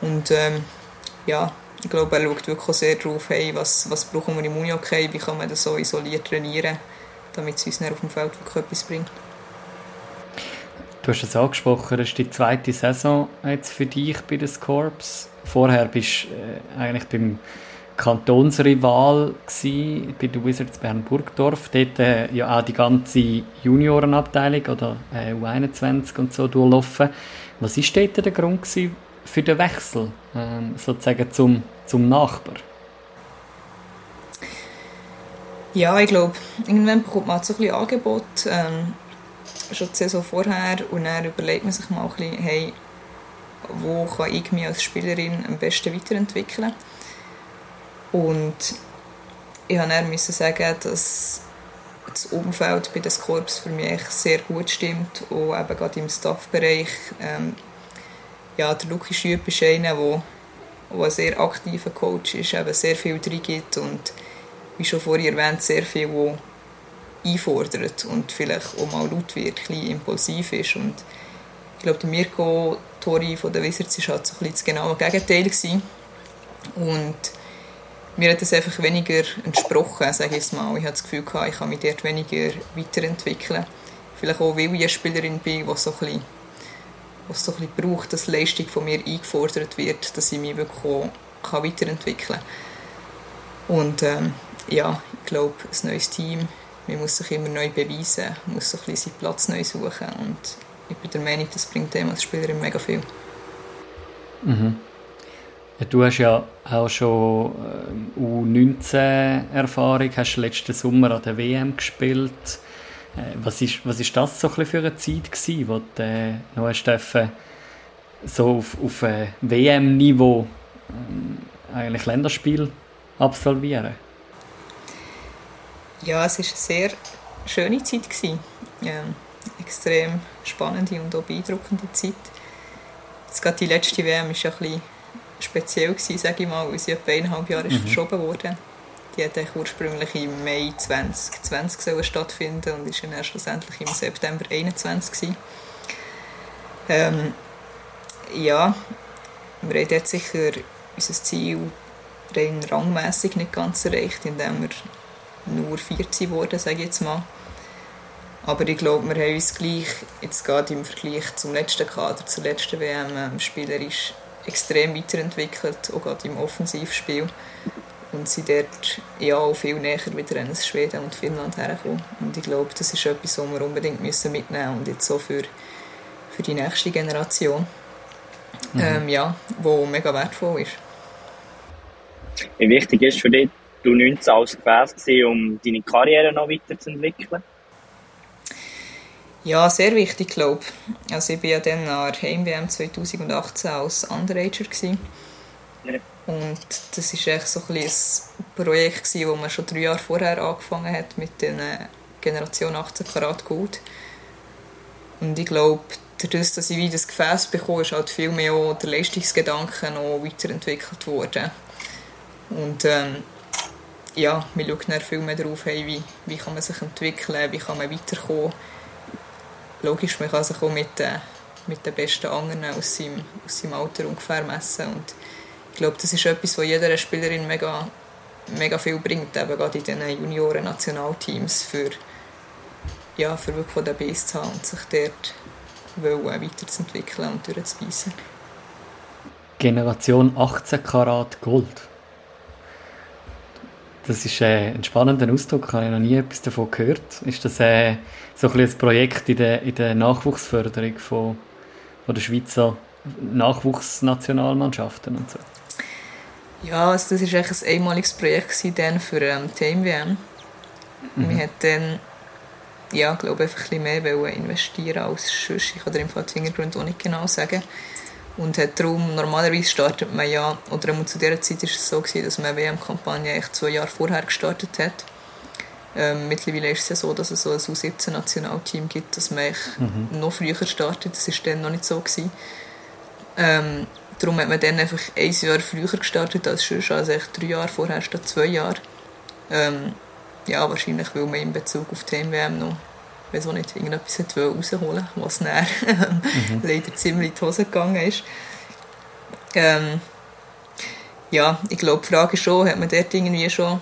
Und ähm, ja, ich glaube, er schaut wirklich sehr darauf, hey, was, was brauchen wir im Uni-OK, wie kann man das so isoliert trainieren damit es uns auf dem Feld wirklich etwas bringt. Du hast es angesprochen, das ist die zweite Saison jetzt für dich bei den Scorps. Vorher bist du äh, eigentlich beim Kantonsrival gsi, bei den Wizards Bern-Burgdorf. Dort äh, ja auch die ganze Juniorenabteilung oder äh, U21 und so durchlaufen. Was war dort der Grund für den Wechsel ähm, sozusagen zum, zum Nachbar? Ja, ich glaube, irgendwann bekommt man so ein bisschen Angebot, ähm, schon die Saison vorher, und dann überlegt man sich mal ein bisschen, hey, wo kann ich mich als Spielerin am besten weiterentwickeln. Und ich musste dann sagen, dass das Umfeld bei den Korps für mich sehr gut stimmt, und eben gerade im Staffbereich. Ähm, ja, der Luki Schüpp ist einer, der, der ein sehr aktiver Coach ist, eben sehr viel drin gibt und wie schon vorher erwähnt, sehr viel, wo einfordert und vielleicht auch mal laut wird, ein impulsiv ist. Und ich glaube, der Mirko Tori von den Wizards war halt so ein das genaue Gegenteil. Gewesen. Und mir hat das einfach weniger entsprochen, sage ich mal. Ich hatte das Gefühl, gehabt, ich kann mich dort weniger weiterentwickeln. Vielleicht auch, weil ich eine Spielerin bin, die so ein bisschen, was so ein bisschen braucht, dass Leistung von mir eingefordert wird, dass ich mich wirklich auch weiterentwickeln kann. Und ähm, ja, ich glaube, ein neues Team, man muss sich immer neu beweisen, man muss bisschen seinen Platz neu suchen und ich bin der Meinung, das bringt dem als Spielerin mega viel. Mhm. Ja, du hast ja auch schon äh, U19-Erfahrung, hast letzten Sommer an der WM gespielt. Äh, was ist, was ist das so für eine Zeit gewesen, wo du äh, noch hast dürfen, so auf, auf äh, WM-Niveau äh, eigentlich Länderspiel absolvieren? Ja, es war eine sehr schöne Zeit. Ja, extrem spannende und auch beeindruckende Zeit. Jetzt gerade die letzte WM war ein bisschen speziell, gewesen, sage ich mal, weil sie etwa eineinhalb Jahre mhm. verschoben wurde. Die hätte ursprünglich im Mai 2020 stattfinden und ist dann schlussendlich im September 2021. Ähm, ja, wir haben dort sicher unser Ziel rein rangmäßig nicht ganz erreicht, indem wir nur 14 wurden, sage ich jetzt mal. Aber ich glaube, wir haben uns gleich, jetzt gerade im Vergleich zum letzten Kader, zur letzten WM, ähm, spielerisch extrem weiterentwickelt, auch gerade im Offensivspiel. Und sind dort ja auch viel näher wieder an Schweden und Finnland hergekommen. Und ich glaube, das ist etwas, was wir unbedingt müssen mitnehmen müssen und jetzt so für, für die nächste Generation. Mhm. Ähm, ja, wo mega wertvoll ist. Wie wichtig ist für dich, du 19 als Gefäß um deine Karriere noch weiterzuentwickeln? Ja, sehr wichtig, glaube ich. Also ich war ja dann an der Heim-WM 2018 als Underager. Ja. Und das war echt so ein, ein Projekt, das man schon drei Jahre vorher angefangen hat mit der Generation 18 Karat Gold. Und ich glaube, dadurch, dass ich wieder das Gefäß bekomme, ist halt viel mehr auch der Leistungsgedanke noch weiterentwickelt worden. Und ähm, ja, wir schauen dann viel mehr darauf, hey, wie, wie kann man sich entwickeln, wie kann man weiterkommen logisch, man kann sich auch mit, äh, mit den besten anderen aus seinem, aus seinem Alter ungefähr messen. Und ich glaube, das ist etwas, was jeder Spielerin mega, mega viel bringt, eben gerade in diesen Junioren-Nationalteams, für, ja, für wirklich den Biss zu haben und sich dort wollen, weiterzuentwickeln und durchzubeissen. Generation 18 Karat Gold. Das ist äh, ein spannender Ausdruck, habe ich noch nie etwas davon gehört. Ist das äh, so ein, ein Projekt in der, in der Nachwuchsförderung von, von der Schweizer Nachwuchsnationalmannschaften und so? Ja, also das war ein einmaliges Projekt dann für ähm, die WM. Mhm. Wir haben dann, ja, glaube ich, einfach ein bisschen mehr investieren als sonst. Ich kann dir im Fall Hintergründe auch nicht genau sagen. Und hat darum, normalerweise startet man ja, oder zu dieser Zeit war es so, gewesen, dass man eine WM-Kampagne echt zwei Jahre vorher gestartet hat. Ähm, mittlerweile ist es ja so, dass es so ein U17-Nationalteam gibt, dass man mhm. noch früher startet. Das war dann noch nicht so. Gewesen. Ähm, darum hat man dann einfach ein Jahr früher gestartet als sonst, also echt drei Jahre vorher statt zwei Jahre. Ähm, ja, wahrscheinlich, weil man in Bezug auf die WM noch weiß auch nicht, irgendetwas rausholen was dann mhm. leider ziemlich in die Hose gegangen ist. Ähm, ja, ich glaube, die Frage ist schon, hat man dort irgendwie schon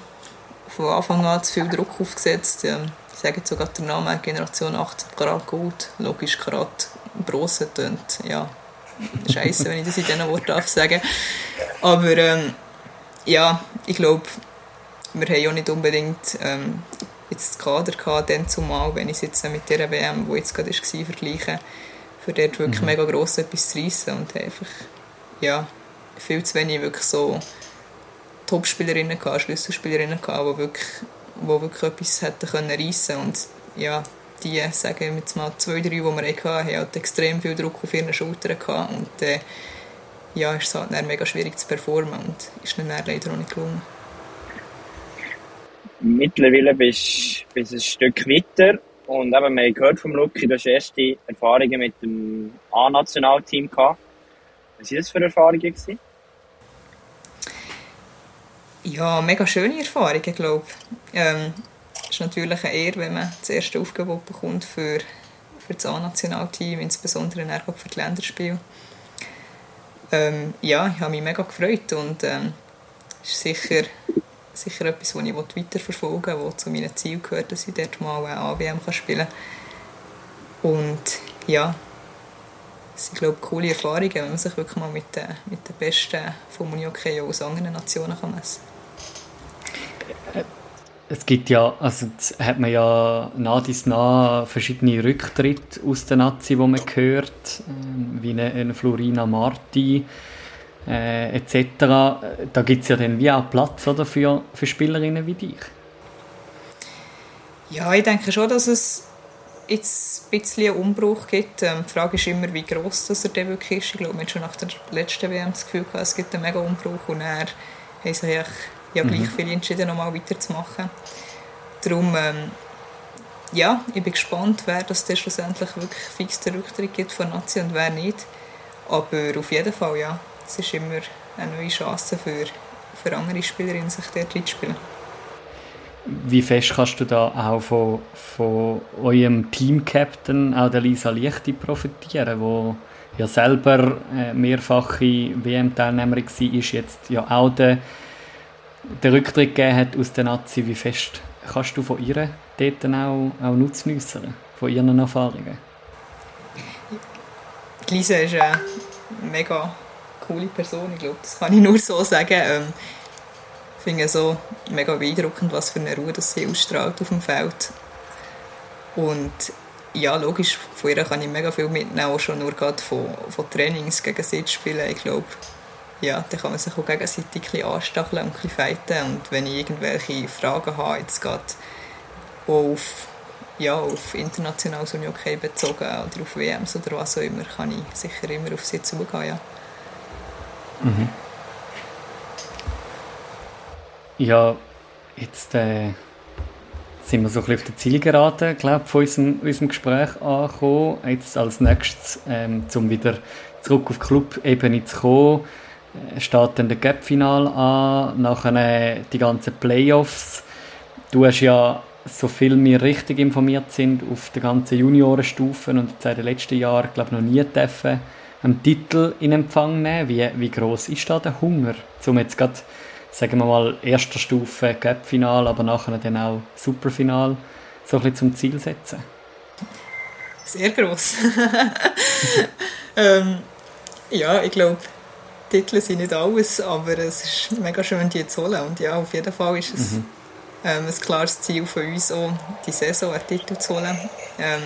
von Anfang an zu viel Druck aufgesetzt? Ähm, ich sage jetzt sogar den Namen Generation 18 Karat Gold, logisch Karat Bronze tönt, ja, scheiße, wenn ich das in diesen Worten darf sagen. Aber ähm, ja, ich glaube, wir haben ja nicht unbedingt ähm, jetzt das Kader gehabt, dann zumal, wenn ich es jetzt mit der WM, die jetzt gerade war, vergleiche, für dort wirklich mhm. mega gross etwas zu reissen und einfach, ja, viel zu wenig wirklich so Topspielerinnen gehabt, Schlüsselspielerinnen gehabt, die wirklich, die wirklich etwas hätten können reissen und ja, die, sagen wir jetzt mal, zwei, drei, die wir hatten, haben halt extrem viel Druck auf ihren Schultern gehabt und äh, ja, ist es halt mega schwierig zu performen und ist dann leider auch nicht gelungen mittlerweile bist du ein Stück weiter. Und eben, wir haben gehört vom Luki, du hast erste Erfahrungen mit dem A-Nationalteam gehabt. Was waren das für Erfahrungen? Gewesen? Ja, mega schöne Erfahrungen, glaube ich. Ähm, es ist natürlich eine Ehre, wenn man das erste Aufgebot bekommt für, für das A-Nationalteam, insbesondere für die Länderspiele. Ähm, ja, ich habe mich mega gefreut und ähm, ist sicher sicher etwas, das ich weiterverfolgen will, was zu meinen Zielen gehört, dass ich dort mal eine AWM spielen kann. Und ja, es sind glaube ich, coole Erfahrungen, wenn man sich wirklich mal mit den, mit den Besten vom Unihockey aus anderen Nationen kann messen kann. Es gibt ja, also hat man ja nah dies nah verschiedene Rücktritte aus der Nazi, die man hört, ähm, wie eine, eine Florina Marti, äh, etc. Da gibt es ja dann wie auch Platz oder, für, für Spielerinnen wie dich. Ja, ich denke schon, dass es jetzt ein bisschen einen Umbruch gibt. Ähm, die Frage ist immer, wie gross das er denn wirklich ist. Ich glaube, wir haben schon nach der letzten WM das Gefühl gehabt, es gibt einen mega Umbruch und er haben sich ja gleich mhm. viele entschieden, nochmal weiterzumachen. Darum, ähm, ja, ich bin gespannt, wer das dann schlussendlich wirklich fix den Rücktritt gibt von Nazi und wer nicht. Aber auf jeden Fall, ja, es ist immer eine neue Chance für, für andere Spielerinnen, sich dort reinzuspielen. Wie fest kannst du da auch von, von eurem Team-Captain, auch der Lisa Lichti, profitieren, wo ja selber äh, mehrfache WM-Teilnehmerin war, ist jetzt ja auch der den Rücktritt gegeben hat aus der Nazi, wie fest kannst du von ihr dort auch, auch Nutzen äußern, von ihren Erfahrungen? Lisa ist eine mega coole Person, ich glaube, das kann ich nur so sagen. Ähm, ich finde so mega beeindruckend, was für eine Ruhe das sie ausstrahlt auf dem Feld. Und ja, logisch, von ihr kann ich mega viel mitnehmen, auch schon nur gerade von, von Trainings gegen Sitzspielen. Ich glaube, ja, da kann man sich auch gegenseitig ein anstacheln und ein fighten. Und wenn ich irgendwelche Fragen habe, jetzt gerade auf, ja, auf internationales Unihockey bezogen oder auf WMs oder was auch immer, kann ich sicher immer auf sie zugehen, ja. Mhm. Ja, jetzt äh, sind wir so ein bisschen auf der Zielgerade, glaube von unserem, unserem Gespräch angekommen. Jetzt als nächstes, ähm, um wieder zurück auf Club-Ebene zu kommen, äh, steht dann der Gap-Final an, nachher die ganzen Playoffs. Du hast ja, so viel wir richtig informiert sind, auf der ganzen Juniorenstufen und seit den letzten Jahren, glaube ich, noch nie dürfen einen Titel in Empfang nehmen. Wie, wie groß ist da der Hunger, um jetzt gerade sagen wir mal, erster Stufe Cup-Final, aber nachher dann auch Superfinal so ein bisschen zum Ziel setzen? Sehr gross. ähm, ja, ich glaube, Titel sind nicht alles, aber es ist mega schön, die zu holen. Und ja, auf jeden Fall ist es mhm. ähm, ein klares Ziel von uns, auch die Saison einen Titel zu holen. Ähm,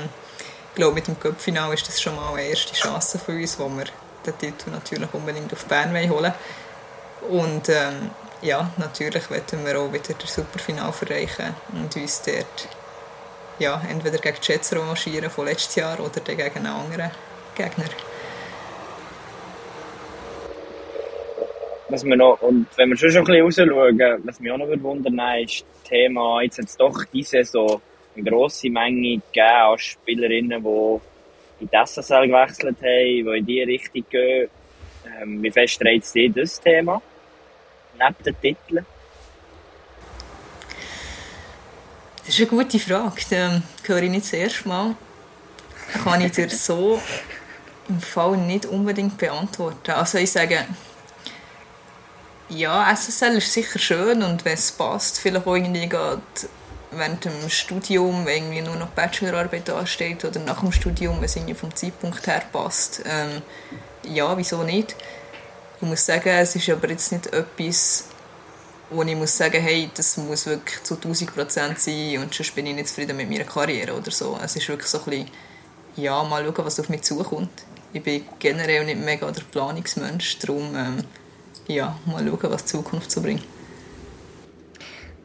glaube, mit dem Cup-Final ist das schon mal eine erste Chance für uns, wo wir den Titel natürlich unbedingt auf Bern holen wollen. Und ähm, ja, natürlich wollen wir auch wieder das Superfinal erreichen und uns dort ja, entweder gegen die Jets revanchieren von letztes Jahr oder gegen einen anderen Gegner. Was wir noch, und wenn wir schon, schon ein bisschen rausschauen, was mich auch noch wundern ist das Thema, jetzt hat es doch diese Saison eine grosse Menge gegeben an Spielerinnen, die in die SSL gewechselt haben, die in diese Richtung gehen. Ähm, wie fest dreht es das Thema? neben den Titeln? Das ist eine gute Frage. Die höre ich nicht das erste Mal. Kann ich dir so im Fall nicht unbedingt beantworten. Also ich sage, ja, SSL ist sicher schön und wenn es passt, vielleicht auch irgendwie geht während dem Studium, irgendwie nur noch Bachelorarbeit ansteht oder nach dem Studium, wenn es irgendwie vom Zeitpunkt her passt. Ähm, ja, wieso nicht? Ich muss sagen, es ist aber jetzt nicht etwas, wo ich muss sagen, hey, das muss wirklich zu 1000 Prozent sein und sonst bin ich nicht zufrieden mit meiner Karriere oder so. Es ist wirklich so ein bisschen, ja, mal schauen, was auf mich zukommt. Ich bin generell nicht mega der Planungsmensch, darum, ähm, ja, mal schauen, was die Zukunft so bringt.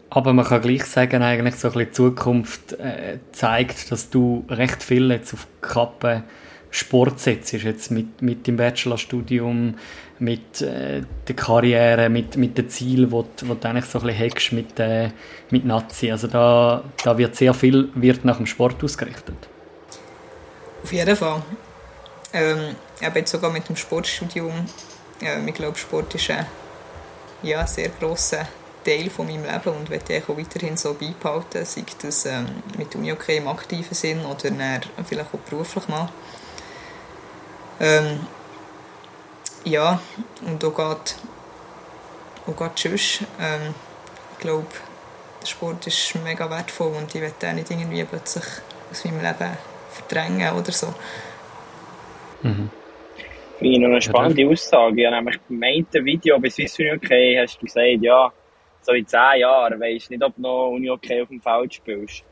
Aber man kann gleich sagen, eigentlich so ein bisschen die Zukunft äh, zeigt, dass du recht viel jetzt auf Kappe Sport setzt, jetzt mit, mit dem Bachelorstudium, mit äh, der Karriere, mit, mit den Zielen, die du eigentlich so ein bisschen hast mit, äh, mit Nazi. Also da, da wird sehr viel wird nach dem Sport ausgerichtet. Auf jeden Fall. Ähm, aber jetzt sogar mit dem Sportstudium. Ähm, ich glaube, Sport ist ein ja, sehr grosser Teil von meinem Leben und werde ich auch weiterhin so beibehalten, sei das ähm, mit Uni okay im aktiven Sinn oder vielleicht auch beruflich mal. Ähm, ja, und auch gerade, auch gerade sonst, ähm, ich glaube, der Sport ist mega wertvoll und ich will den nicht irgendwie plötzlich aus meinem Leben verdrängen oder so. Mhm. Finde ich noch eine spannende Aussage. Ich habe nämlich gemeint, Video bei Swiss Uni okay hast du gesagt, ja, so in zehn Jahren weisst du nicht, ob du noch Uni okay auf dem Feld spielst.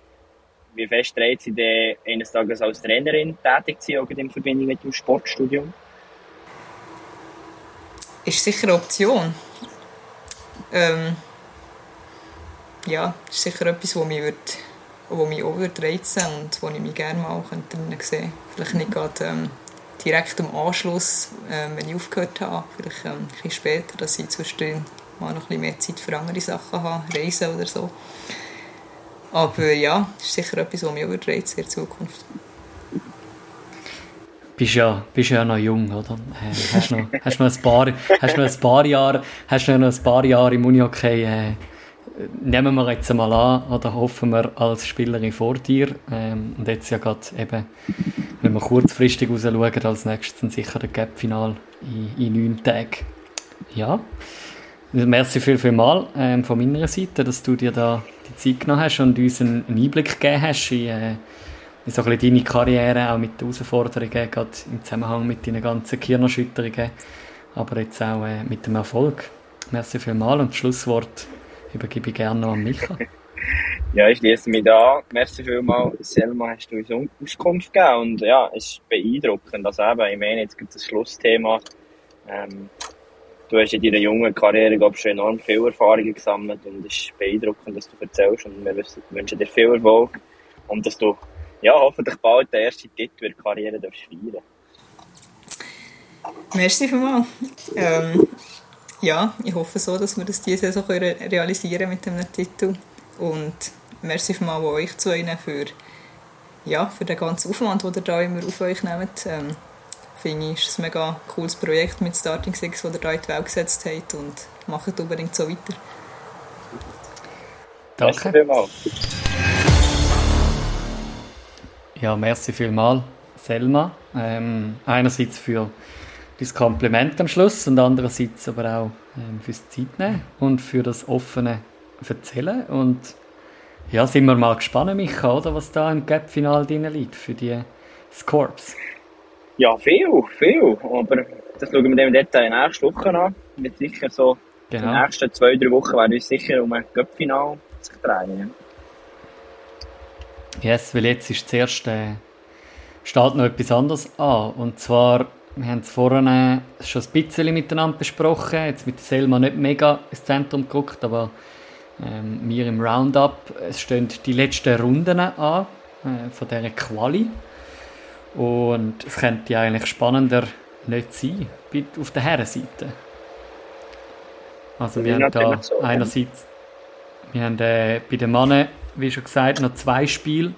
Wie fest dreht sie denn eines Tages als Trainerin tätig zu sein, in Verbindung mit dem Sportstudium? Ist sicher eine Option. Ähm, ja, ist sicher etwas, was mich, mich auch würde reizen und wo ich mich gerne mal drinnen sehen Vielleicht nicht gerade ähm, direkt im Anschluss, ähm, wenn ich aufgehört habe, vielleicht ähm, ein bisschen später, dass ich zwischendrin mal noch ein bisschen mehr Zeit für andere Sachen habe, reisen oder so. Aber ja, das ist sicher etwas, was mich überträgt in der Zukunft. Bist ja, bist ja noch jung, oder? Äh, hast noch, hast noch ein paar, hast noch ein paar Jahre, hast noch ein paar Jahre im Unihockey. Äh, nehmen wir jetzt einmal an, oder hoffen wir als Spielerin vor dir. Ähm, und jetzt ja gerade eben, wenn wir kurzfristig raus schauen, als nächstes sicher der Gap-Final in, in neun Tagen. Ja, Merci viel, viel mal ähm, von meiner Seite, dass du dir da die Zeit genommen hast und uns einen Einblick gegeben hast in, äh, in so ein deine Karriere, auch mit den Herausforderungen, gerade im Zusammenhang mit deinen ganzen Kirnerschütterungen, aber jetzt auch äh, mit dem Erfolg. Merci viel mal und das Schlusswort übergebe ich gerne noch an Micha. Ja, ich schließe mich da an. Merci vielmals, Selma, hast du uns Auskunft gegeben. Und ja, es ist beeindruckend. Also eben, ich meine, jetzt gibt es das Schlussthema. Ähm, du hast in deiner jungen Karriere, glaube ich, schon enorm viele Erfahrungen gesammelt und es ist beeindruckend, dass du erzählst und wir wünschen dir viel Erfolg und dass du, ja, hoffentlich bald den ersten Titel der Karriere darfst feiern. Merci vielmals. Ähm, ja, ich hoffe so, dass wir das diese Saison realisieren mit dem Titel und merci vielmals euch zu Ihnen für, ja, für den ganzen Aufwand, den ihr da immer auf euch nehmt. Ähm, finde ich, ist ein mega cooles Projekt mit Starting Six, das ihr da in die Welt gesetzt habt und macht unbedingt so weiter. Danke. vielmals. Ja, merci vielmals, Selma. Ähm, einerseits für das Kompliment am Schluss und andererseits aber auch ähm, fürs Zeitnehmen und für das offene Erzählen. Und ja, sind wir mal gespannt, Micha, oder, was da im Gap-Final drin liegt für die Scorps. Ja, viel, viel. Aber das schauen wir dann im Detail nächste Woche an. Mit sicher so genau. die nächsten zwei, drei Wochen werden wir sicher um ein Cup-Final sich drehen. Yes, weil jetzt ist zuerst äh, steht noch etwas anderes an. Und zwar, wir haben es vorhin schon ein bisschen miteinander besprochen, jetzt mit Selma nicht mega ins Zentrum geguckt, aber ähm, wir im Roundup, es stehen die letzten Runden an äh, von dieser Quali. Und es könnte eigentlich spannender nicht sein auf der Herrenseite. Also wir haben da einerseits wir haben äh, bei den Männern, wie schon gesagt, noch zwei Spiele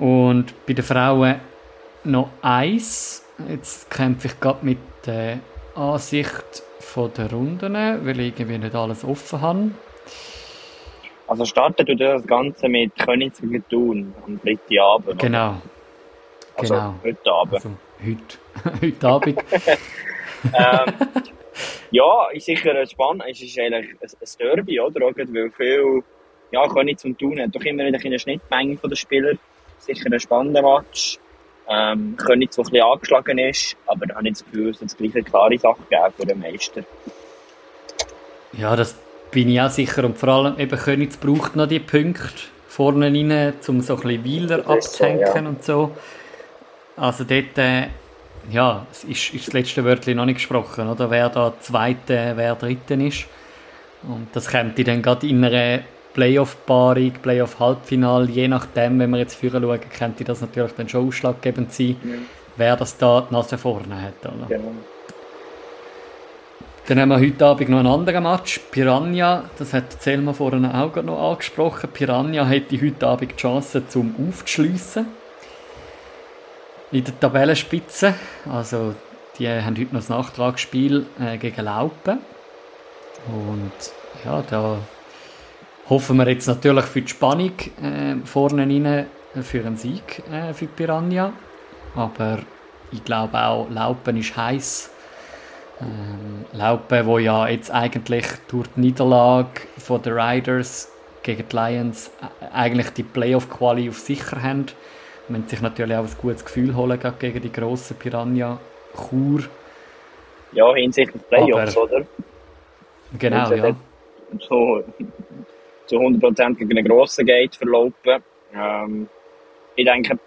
und bei den Frauen noch eins. Jetzt kämpfe ich gerade mit der Ansicht von der Runden, weil ich irgendwie nicht alles offen habe. Also startet du das Ganze mit Königs gegen Thun am Abend? Genau. Oder? Also genau. heute Abend. Also heute, heute Abend. ähm, ja, ist sicher spannend. Es ist eigentlich ein Derby, oder? Weil viel, ja, Königs und Thun hat doch immer wieder eine Schnittmenge von den Spielern. Sicher ein spannender Match. Ähm, Königs, der ein bisschen angeschlagen ist, aber da habe ich das Gefühl, es wird gleich eine klare Sache geben für den Meister. Ja, das bin ich auch sicher. Und vor allem eben Königs braucht noch die Punkte vorne rein, um so ein bisschen Weiler abzuhängen so, ja. und so. Also dort, äh, ja, es ist, ist das letzte Wörtchen noch nicht gesprochen, oder? Wer da Zweite, wer Dritte ist. Und das kommt dann gerade in einer Playoff-Paarung, Playoff-Halbfinal, je nachdem, wenn wir jetzt führen schauen, könnte das natürlich dann schon ausschlaggebend sein, ja. wer das da die Nase vorne hat, oder? Genau. Dann haben wir heute Abend noch einen anderen Match. Piranha, das hat Selma vorhin auch noch angesprochen. Piranha hätte heute Abend die Chance, zum aufzuschliessen in der Tabellenspitze. Also die haben heute noch das Nachtragsspiel äh, gegen Laupen. Und ja, da hoffen wir jetzt natürlich für die Spannung äh, vorne rein für einen Sieg äh, für Piranha. Aber ich glaube auch, Laupen ist heiß. Ähm, Laupen, wo ja jetzt eigentlich durch die Niederlage von den Riders gegen die Lions äh, eigentlich die Playoff-Quali auf sicher haben man sich natürlich auch ein gutes Gefühl holen gegen die grossen Piranha Chur. Ja, hinsichtlich Playoffs, Aber, oder? Genau, ja. So, zu 100% gegen einen grossen Gate verlaufen. Ähm, ich denke,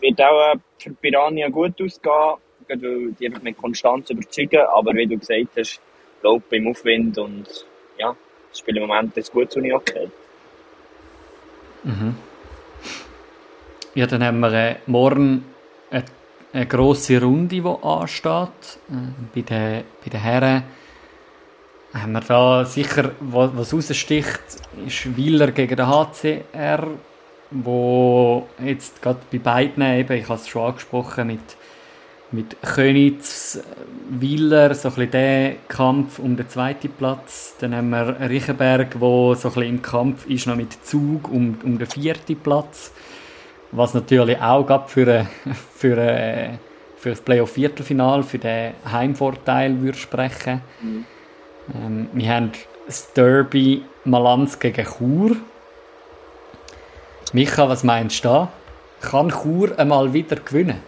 wird auch äh, für Piranha gut ausgehen, weil die einfach mit Konstanz überzeugen. Aber wie du gesagt hast, laufen im Aufwind und ja, das Spiel im Moment ist gut zu okay. Mhm. Ja, dann haben wir äh, morgen eine, eine grosse Runde, die ansteht. Äh, bei, den, bei den Herren haben wir da sicher, was raussticht, ist Wieler gegen den HCR, wo jetzt gerade bei beiden eben, ich habe es schon angesprochen, mit, mit Könitz, Wieler, so ein bisschen der Kampf um den zweiten Platz. Dann haben wir Riechenberg, wo so ein bisschen im Kampf ist noch mit Zug um, um den vierten Platz. Was natürlich auch für, für, für das Playoff-Viertelfinal, für den Heimvorteil würde sprechen. Mhm. Ähm, wir haben das Derby Malanz gegen Chur. Micha, was meinst du da? Kann Chur einmal wieder gewinnen?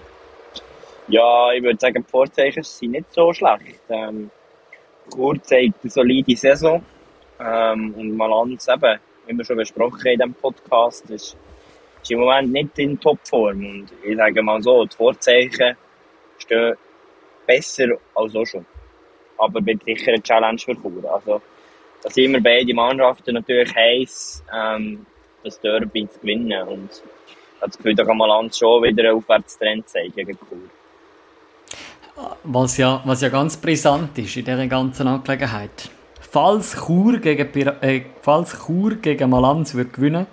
Ja, ich würde sagen, die Vorzeichen sind nicht so schlecht. Ähm, Chur zeigt eine solide Saison. Ähm, und Malanz eben, wie wir schon besprochen haben in diesem Podcast, ist, ist im Moment nicht in Topform. Und ich sage mal so, die Vorzeichen stehen besser als auch schon. Aber mit sicher eine Challenge für Chur. Also, da sind wir beide Mannschaften natürlich heiß, ähm, das Derby zu gewinnen. Und das Gefühl, da kann Malanz schon wieder einen Aufwärtstrend zeigen gegen Chur. Was ja, was ja ganz brisant ist in dieser ganzen Angelegenheit. Falls Chur gegen, äh, falls Chur gegen Malanz würde gewinnen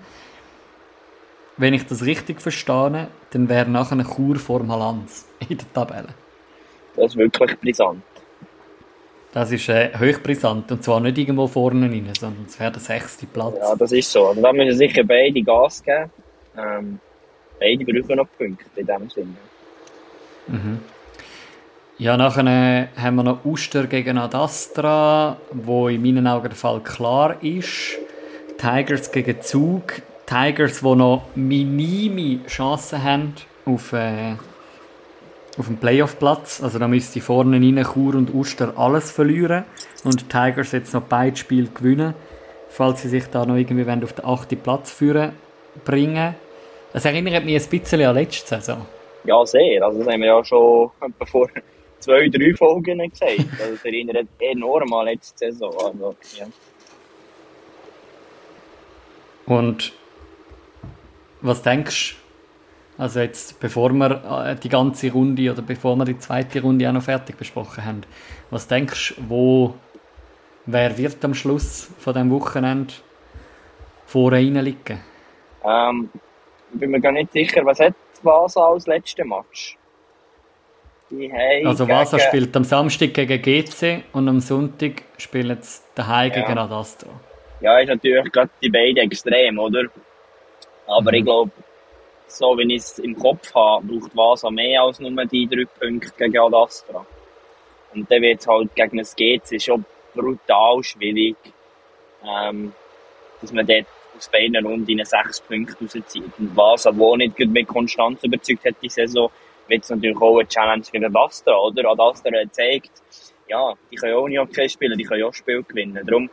wenn ich das richtig verstehe, dann wäre nachher eine Chur vor Malanz in der Tabelle. Das ist wirklich brisant. Das ist äh, hochbrisant und zwar nicht irgendwo vorne rein, sondern es wäre der sechste Platz. Ja, das ist so. Also da müssen sicher beide Gas geben. Ähm, beide brauchen noch Punkte in dem Sinne. Mhm. Ja, nachher äh, haben wir noch Uster gegen Adastra, wo in meinen Augen der Fall klar ist. Tigers gegen Zug. Tigers, die noch minime Chancen haben auf, äh, auf dem Playoff-Platz. Also da müsste vorne rein Chur und Uster alles verlieren und die Tigers jetzt noch beide Spiele gewinnen, falls sie sich da noch irgendwie auf den achten Platz führen bringen. Das erinnert mich ein bisschen an letzte Saison. Ja, sehr. Also das haben wir ja schon vor zwei, drei Folgen gesagt. Also das erinnert enorm an letzte Saison. Also, ja. Und was denkst du, also jetzt, bevor wir äh, die ganze Runde oder bevor wir die zweite Runde auch noch fertig besprochen haben, was denkst du, wo, wer wird am Schluss von dem Wochenende vorne liegen? Ähm, ich bin mir gar nicht sicher, was hat Vasa als letzten Match? also Vasa gegen... spielt am Samstag gegen GC und am Sonntag spielen sie daheim ja. gegen Adastro. Ja, ist natürlich gerade die beiden extrem, oder? Aber mhm. ich glaube, so wie ich es im Kopf habe, braucht Vasa mehr als nur die drei Punkte gegen Adastra. Und dann wird es halt gegen das GC schon brutal schwierig, ähm, dass man dort aus beiden Runden sechs Punkte rauszieht. Und Vasa, wo nicht mit Konstanz überzeugt hat die Saison, wird es natürlich auch eine Challenge für Adastra, oder? Adastra zeigt, ja, die können auch nicht okay spielen, die können auch Spiel gewinnen. Darum,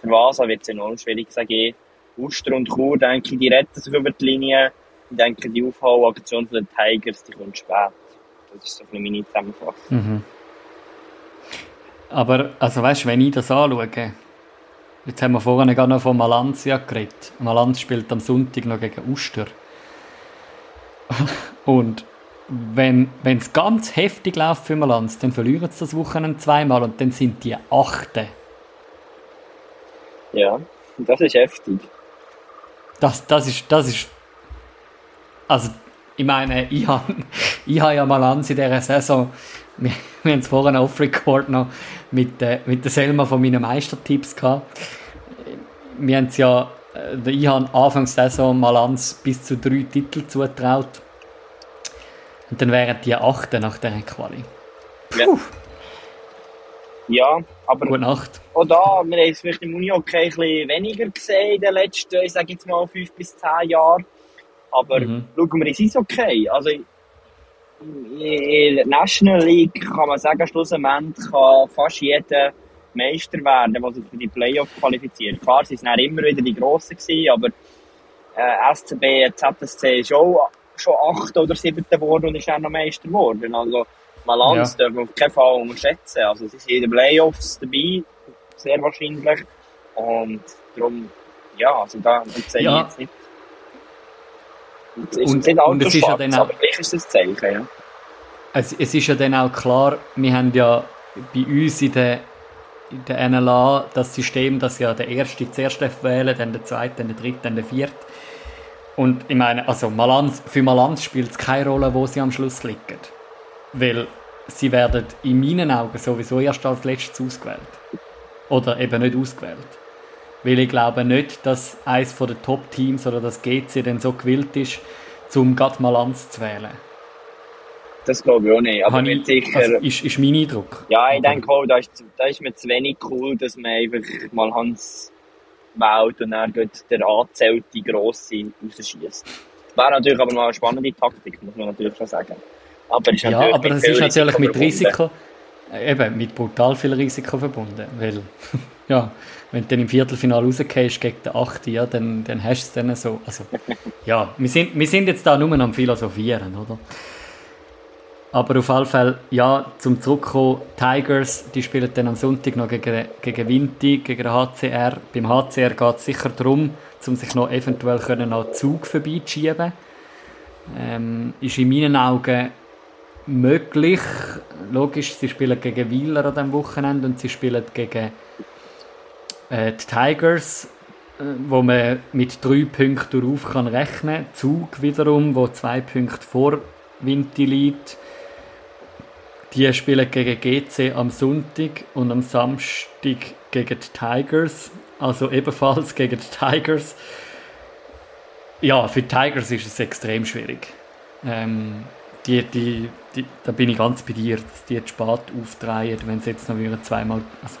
für Vasa wird es enorm schwierig, sage ich. Uster und Chur, denke ich, die retten sich über die Linie. Ich denke, die Aufholaktion der Tigers, die kommt spät. Das ist so ein meine Zusammenfassung. Mhm. Aber, also weißt du, wenn ich das anschaue, jetzt haben wir vorhin gerade noch von Malanzia geredet. Malanz spielt am Sonntag noch gegen Uster. und wenn es ganz heftig läuft für Malanz, dann verlieren sie das Wochenende zweimal und dann sind die Achte. Ja, das ist heftig. Das, das ist, das ist, also ich meine, ich habe ich hab ja mal an in dieser Saison, wir, wir haben es vorhin off-record noch mit, äh, mit der Selma von meinen Meistertipps gehabt. Wir haben es ja, äh, ich habe Anfangs Saison mal ans bis zu drei Titel zutraut. Und dann wären die achte nach der Quali. Ja. ja, aber Gute Nacht. auch da, wir haben es vielleicht im Uni-Hockey ein bisschen weniger gesehen in den letzten, ich sage jetzt mal, fünf bis zehn Jahren. Aber mhm. schauen wir ins Eishockey. Also, in der National League kann man sagen, schlussendlich kann fast jeder Meister werden, der sich für die Playoffs qualifiziert. Klar, sie waren immer wieder die Grossen, gewesen, aber äh, SCB, ZSC ist auch schon achter oder siebter geworden und ist dann noch Meister geworden. Also, Malanz ja. dürfen wir auf keinen Fall unterschätzen. Also, sie sind in den Playoffs dabei, sehr wahrscheinlich. Und darum, ja, also da, da sehe ja. ich jetzt nicht. Es ist und, nicht und es ist ja dann auch, aber gleich ist das Zeichen, ja. Es, es ist ja dann auch klar, wir haben ja bei uns in der, in der NLA das System, dass ja der Erste zuerst wählen dann der Zweite, dann der Dritte, dann der Vierte. Und ich meine, also Malanz, für Malanz spielt es keine Rolle, wo sie am Schluss liegen. Weil sie werden in meinen Augen sowieso erst als letztes ausgewählt. Oder eben nicht ausgewählt. Weil ich glaube nicht, dass eines der Top-Teams oder das GC dann so gewillt ist, zum gerade Malanz zu wählen. Das glaube ich auch nicht. Aber ich, sicher. also ist, ist mein Eindruck. ja, ich Aber- denke auch, da ist, da ist mir zu wenig cool, dass man einfach mal Hans wählt und dann geht der angezählte Grosse rausschießt. Wäre natürlich aber mal eine spannende Taktik, muss man natürlich schon sagen. Aber ist Ja, aber das ist natürlich mit. Risiko, äh, eben mit brutal viel Risiko verbunden. Weil, ja, wenn du dann im Viertelfinale rausgehst gegen den 8., ja, dann, dann hast du es dann so. Also, ja, wir sind, wir sind jetzt da nur am Philosophieren, oder? Aber auf alle Fälle, ja, zum Zurückkommen, Tigers, die spielen dann am Sonntag noch gegen, gegen Vinti, gegen den HCR. Beim HCR geht es sicher darum, um sich noch eventuell können an Zug vorbeizuschieben. Ähm, ist in meinen Augen möglich. Logisch, sie spielen gegen Wieler an diesem Wochenende und sie spielen gegen äh, die Tigers, äh, wo man mit drei Punkten darauf kann rechnen kann. Zug wiederum, wo zwei Punkte vor Vinti liegt. Die spielen gegen GC am Sonntag und am Samstag gegen die Tigers. Also ebenfalls gegen die Tigers. Ja, für die Tigers ist es extrem schwierig. Ähm, die, die, die, da bin ich ganz bei dir, dass die jetzt spät aufdrehen, wenn sie jetzt noch wieder zweimal. Also,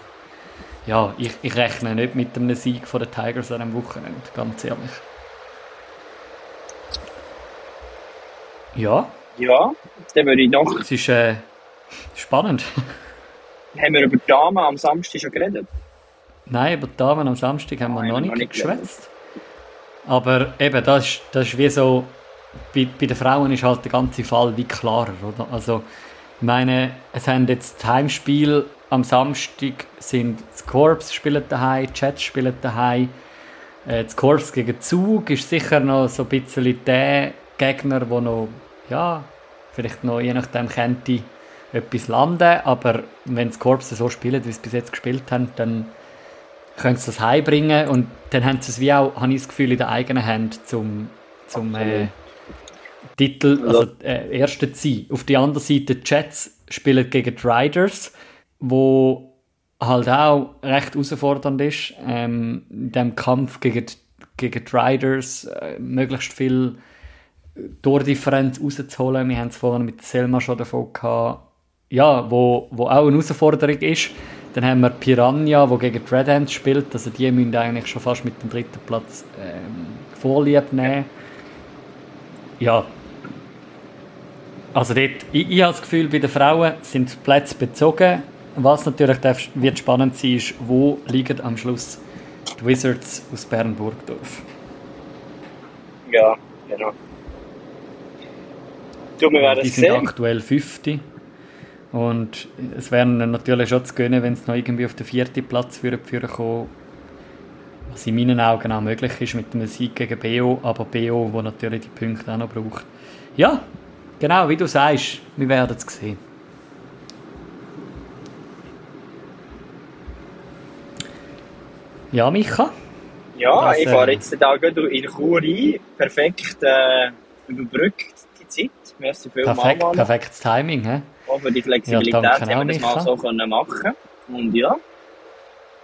ja, ich, ich rechne nicht mit einem Sieg von den Tigers an einem Wochenende, ganz ehrlich. Ja, Ja, dann würde ich noch. es ist äh, spannend. Haben wir über die Damen am Samstag schon geredet? Nein, über die Damen am Samstag haben wir Nein, noch nicht nicht geschwätzt. Aber eben, das ist, das ist wie so, bei, bei den Frauen ist halt der ganze Fall wie klarer, oder? Also, ich meine, es haben jetzt Heimspiel am Samstag, sind das Corps spielen daheim, Jets spielen daheim. Äh, das Corps gegen Zug ist sicher noch so ein bisschen der Gegner, der noch, ja, vielleicht noch je nachdem könnte etwas landen, aber wenn das Corps so spielt, wie es bis jetzt gespielt haben, dann können sie das heimbringen und dann haben sie es wie auch, habe ich das Gefühl, in der eigenen Hand zum, zum äh, Titel, also äh, Erste sein. Auf der anderen Seite, die Jets spielen gegen die Riders, wo halt auch recht herausfordernd ist, ähm, in diesem Kampf gegen, die- gegen die Riders äh, möglichst viel Tordifferenz rauszuholen. Wir haben es vorhin mit Selma schon davon gehabt, ja, wo, wo auch eine Herausforderung ist. Dann haben wir Piranha, wo gegen die Red Ants spielt. Also die müssen eigentlich schon fast mit dem dritten Platz ähm, Vorlieb nehmen. Ja. Also dort, ich, ich habe das Gefühl, bei den Frauen sind die Plätze bezogen. Was natürlich darf, wird spannend sein, ist, wo liegen am Schluss die Wizards aus Bern-Burgdorf. Ja, genau. Du, wir werden Die es sind sehen. aktuell 50. Und es wäre natürlich schon zu gönnen, wenn es noch irgendwie auf den vierten Platz würden führen kommen. Was in meinen Augen auch möglich ist mit einem Sieg gegen BO, aber BO, wo natürlich die Punkte auch noch braucht. Ja, genau, wie du sagst, wir werden es sehen. Ja, Micha? Ja, Das, ich äh, fahre jetzt da gerade in Chur ein. Perfekt äh, überbrückt die Zeit. Merci vielmals. Perfekt, perfektes Timing. He? Auch für die Flexibilität Ja, haben wir auch, das mal so können machen Und ja,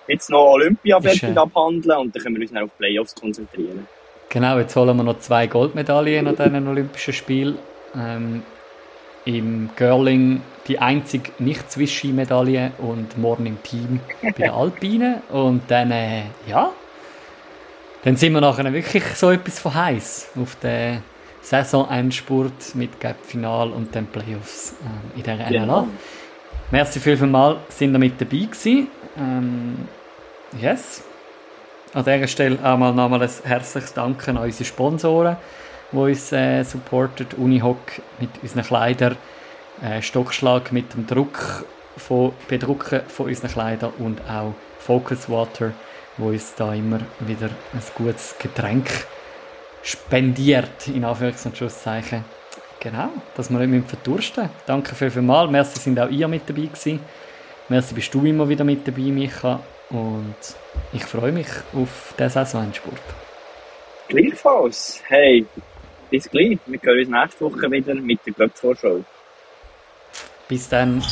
jetzt noch Olympia Ist, fertig äh, abhandeln und dann können wir uns dann auf Playoffs konzentrieren. Genau, jetzt holen wir noch zwei Goldmedaillen an diesen Olympischen Spielen. Ähm, Im Girling die einzige Nicht-Swiss-Ski-Medaille und morgen im Team bei den Alpinen. Und dann, äh, ja, dann sind wir nachher wirklich so etwas von heiß auf den Saisonendspurt mit Gap-Final und den Playoffs ähm, in der NLA. Genau. Merci vielmals, sind ihr mit dabei gewesen. Ähm, yes. An dieser Stelle auch mal nochmal ein herzliches Danke an unsere Sponsoren, die uns äh, supportet. Unihoc mit unseren Kleidern, äh, Stockschlag mit dem Druck von, Bedrucken von unseren Kleidern und auch Focus Water, wo uns da immer wieder ein gutes Getränk spendiert, in Anführungs- und Schlusszeichen. Genau, dass wir nicht verdursten. Danke viel, viel mal. Merci, sind auch ihr mit dabei gewesen. Merci, bist du immer wieder mit dabei, Micha. Und ich freue mich auf den Saisonendspurt. Gleichfalls. Hey, bis gleich. Wir hören uns nächste Woche wieder mit der Göppvorschau. Bis dann.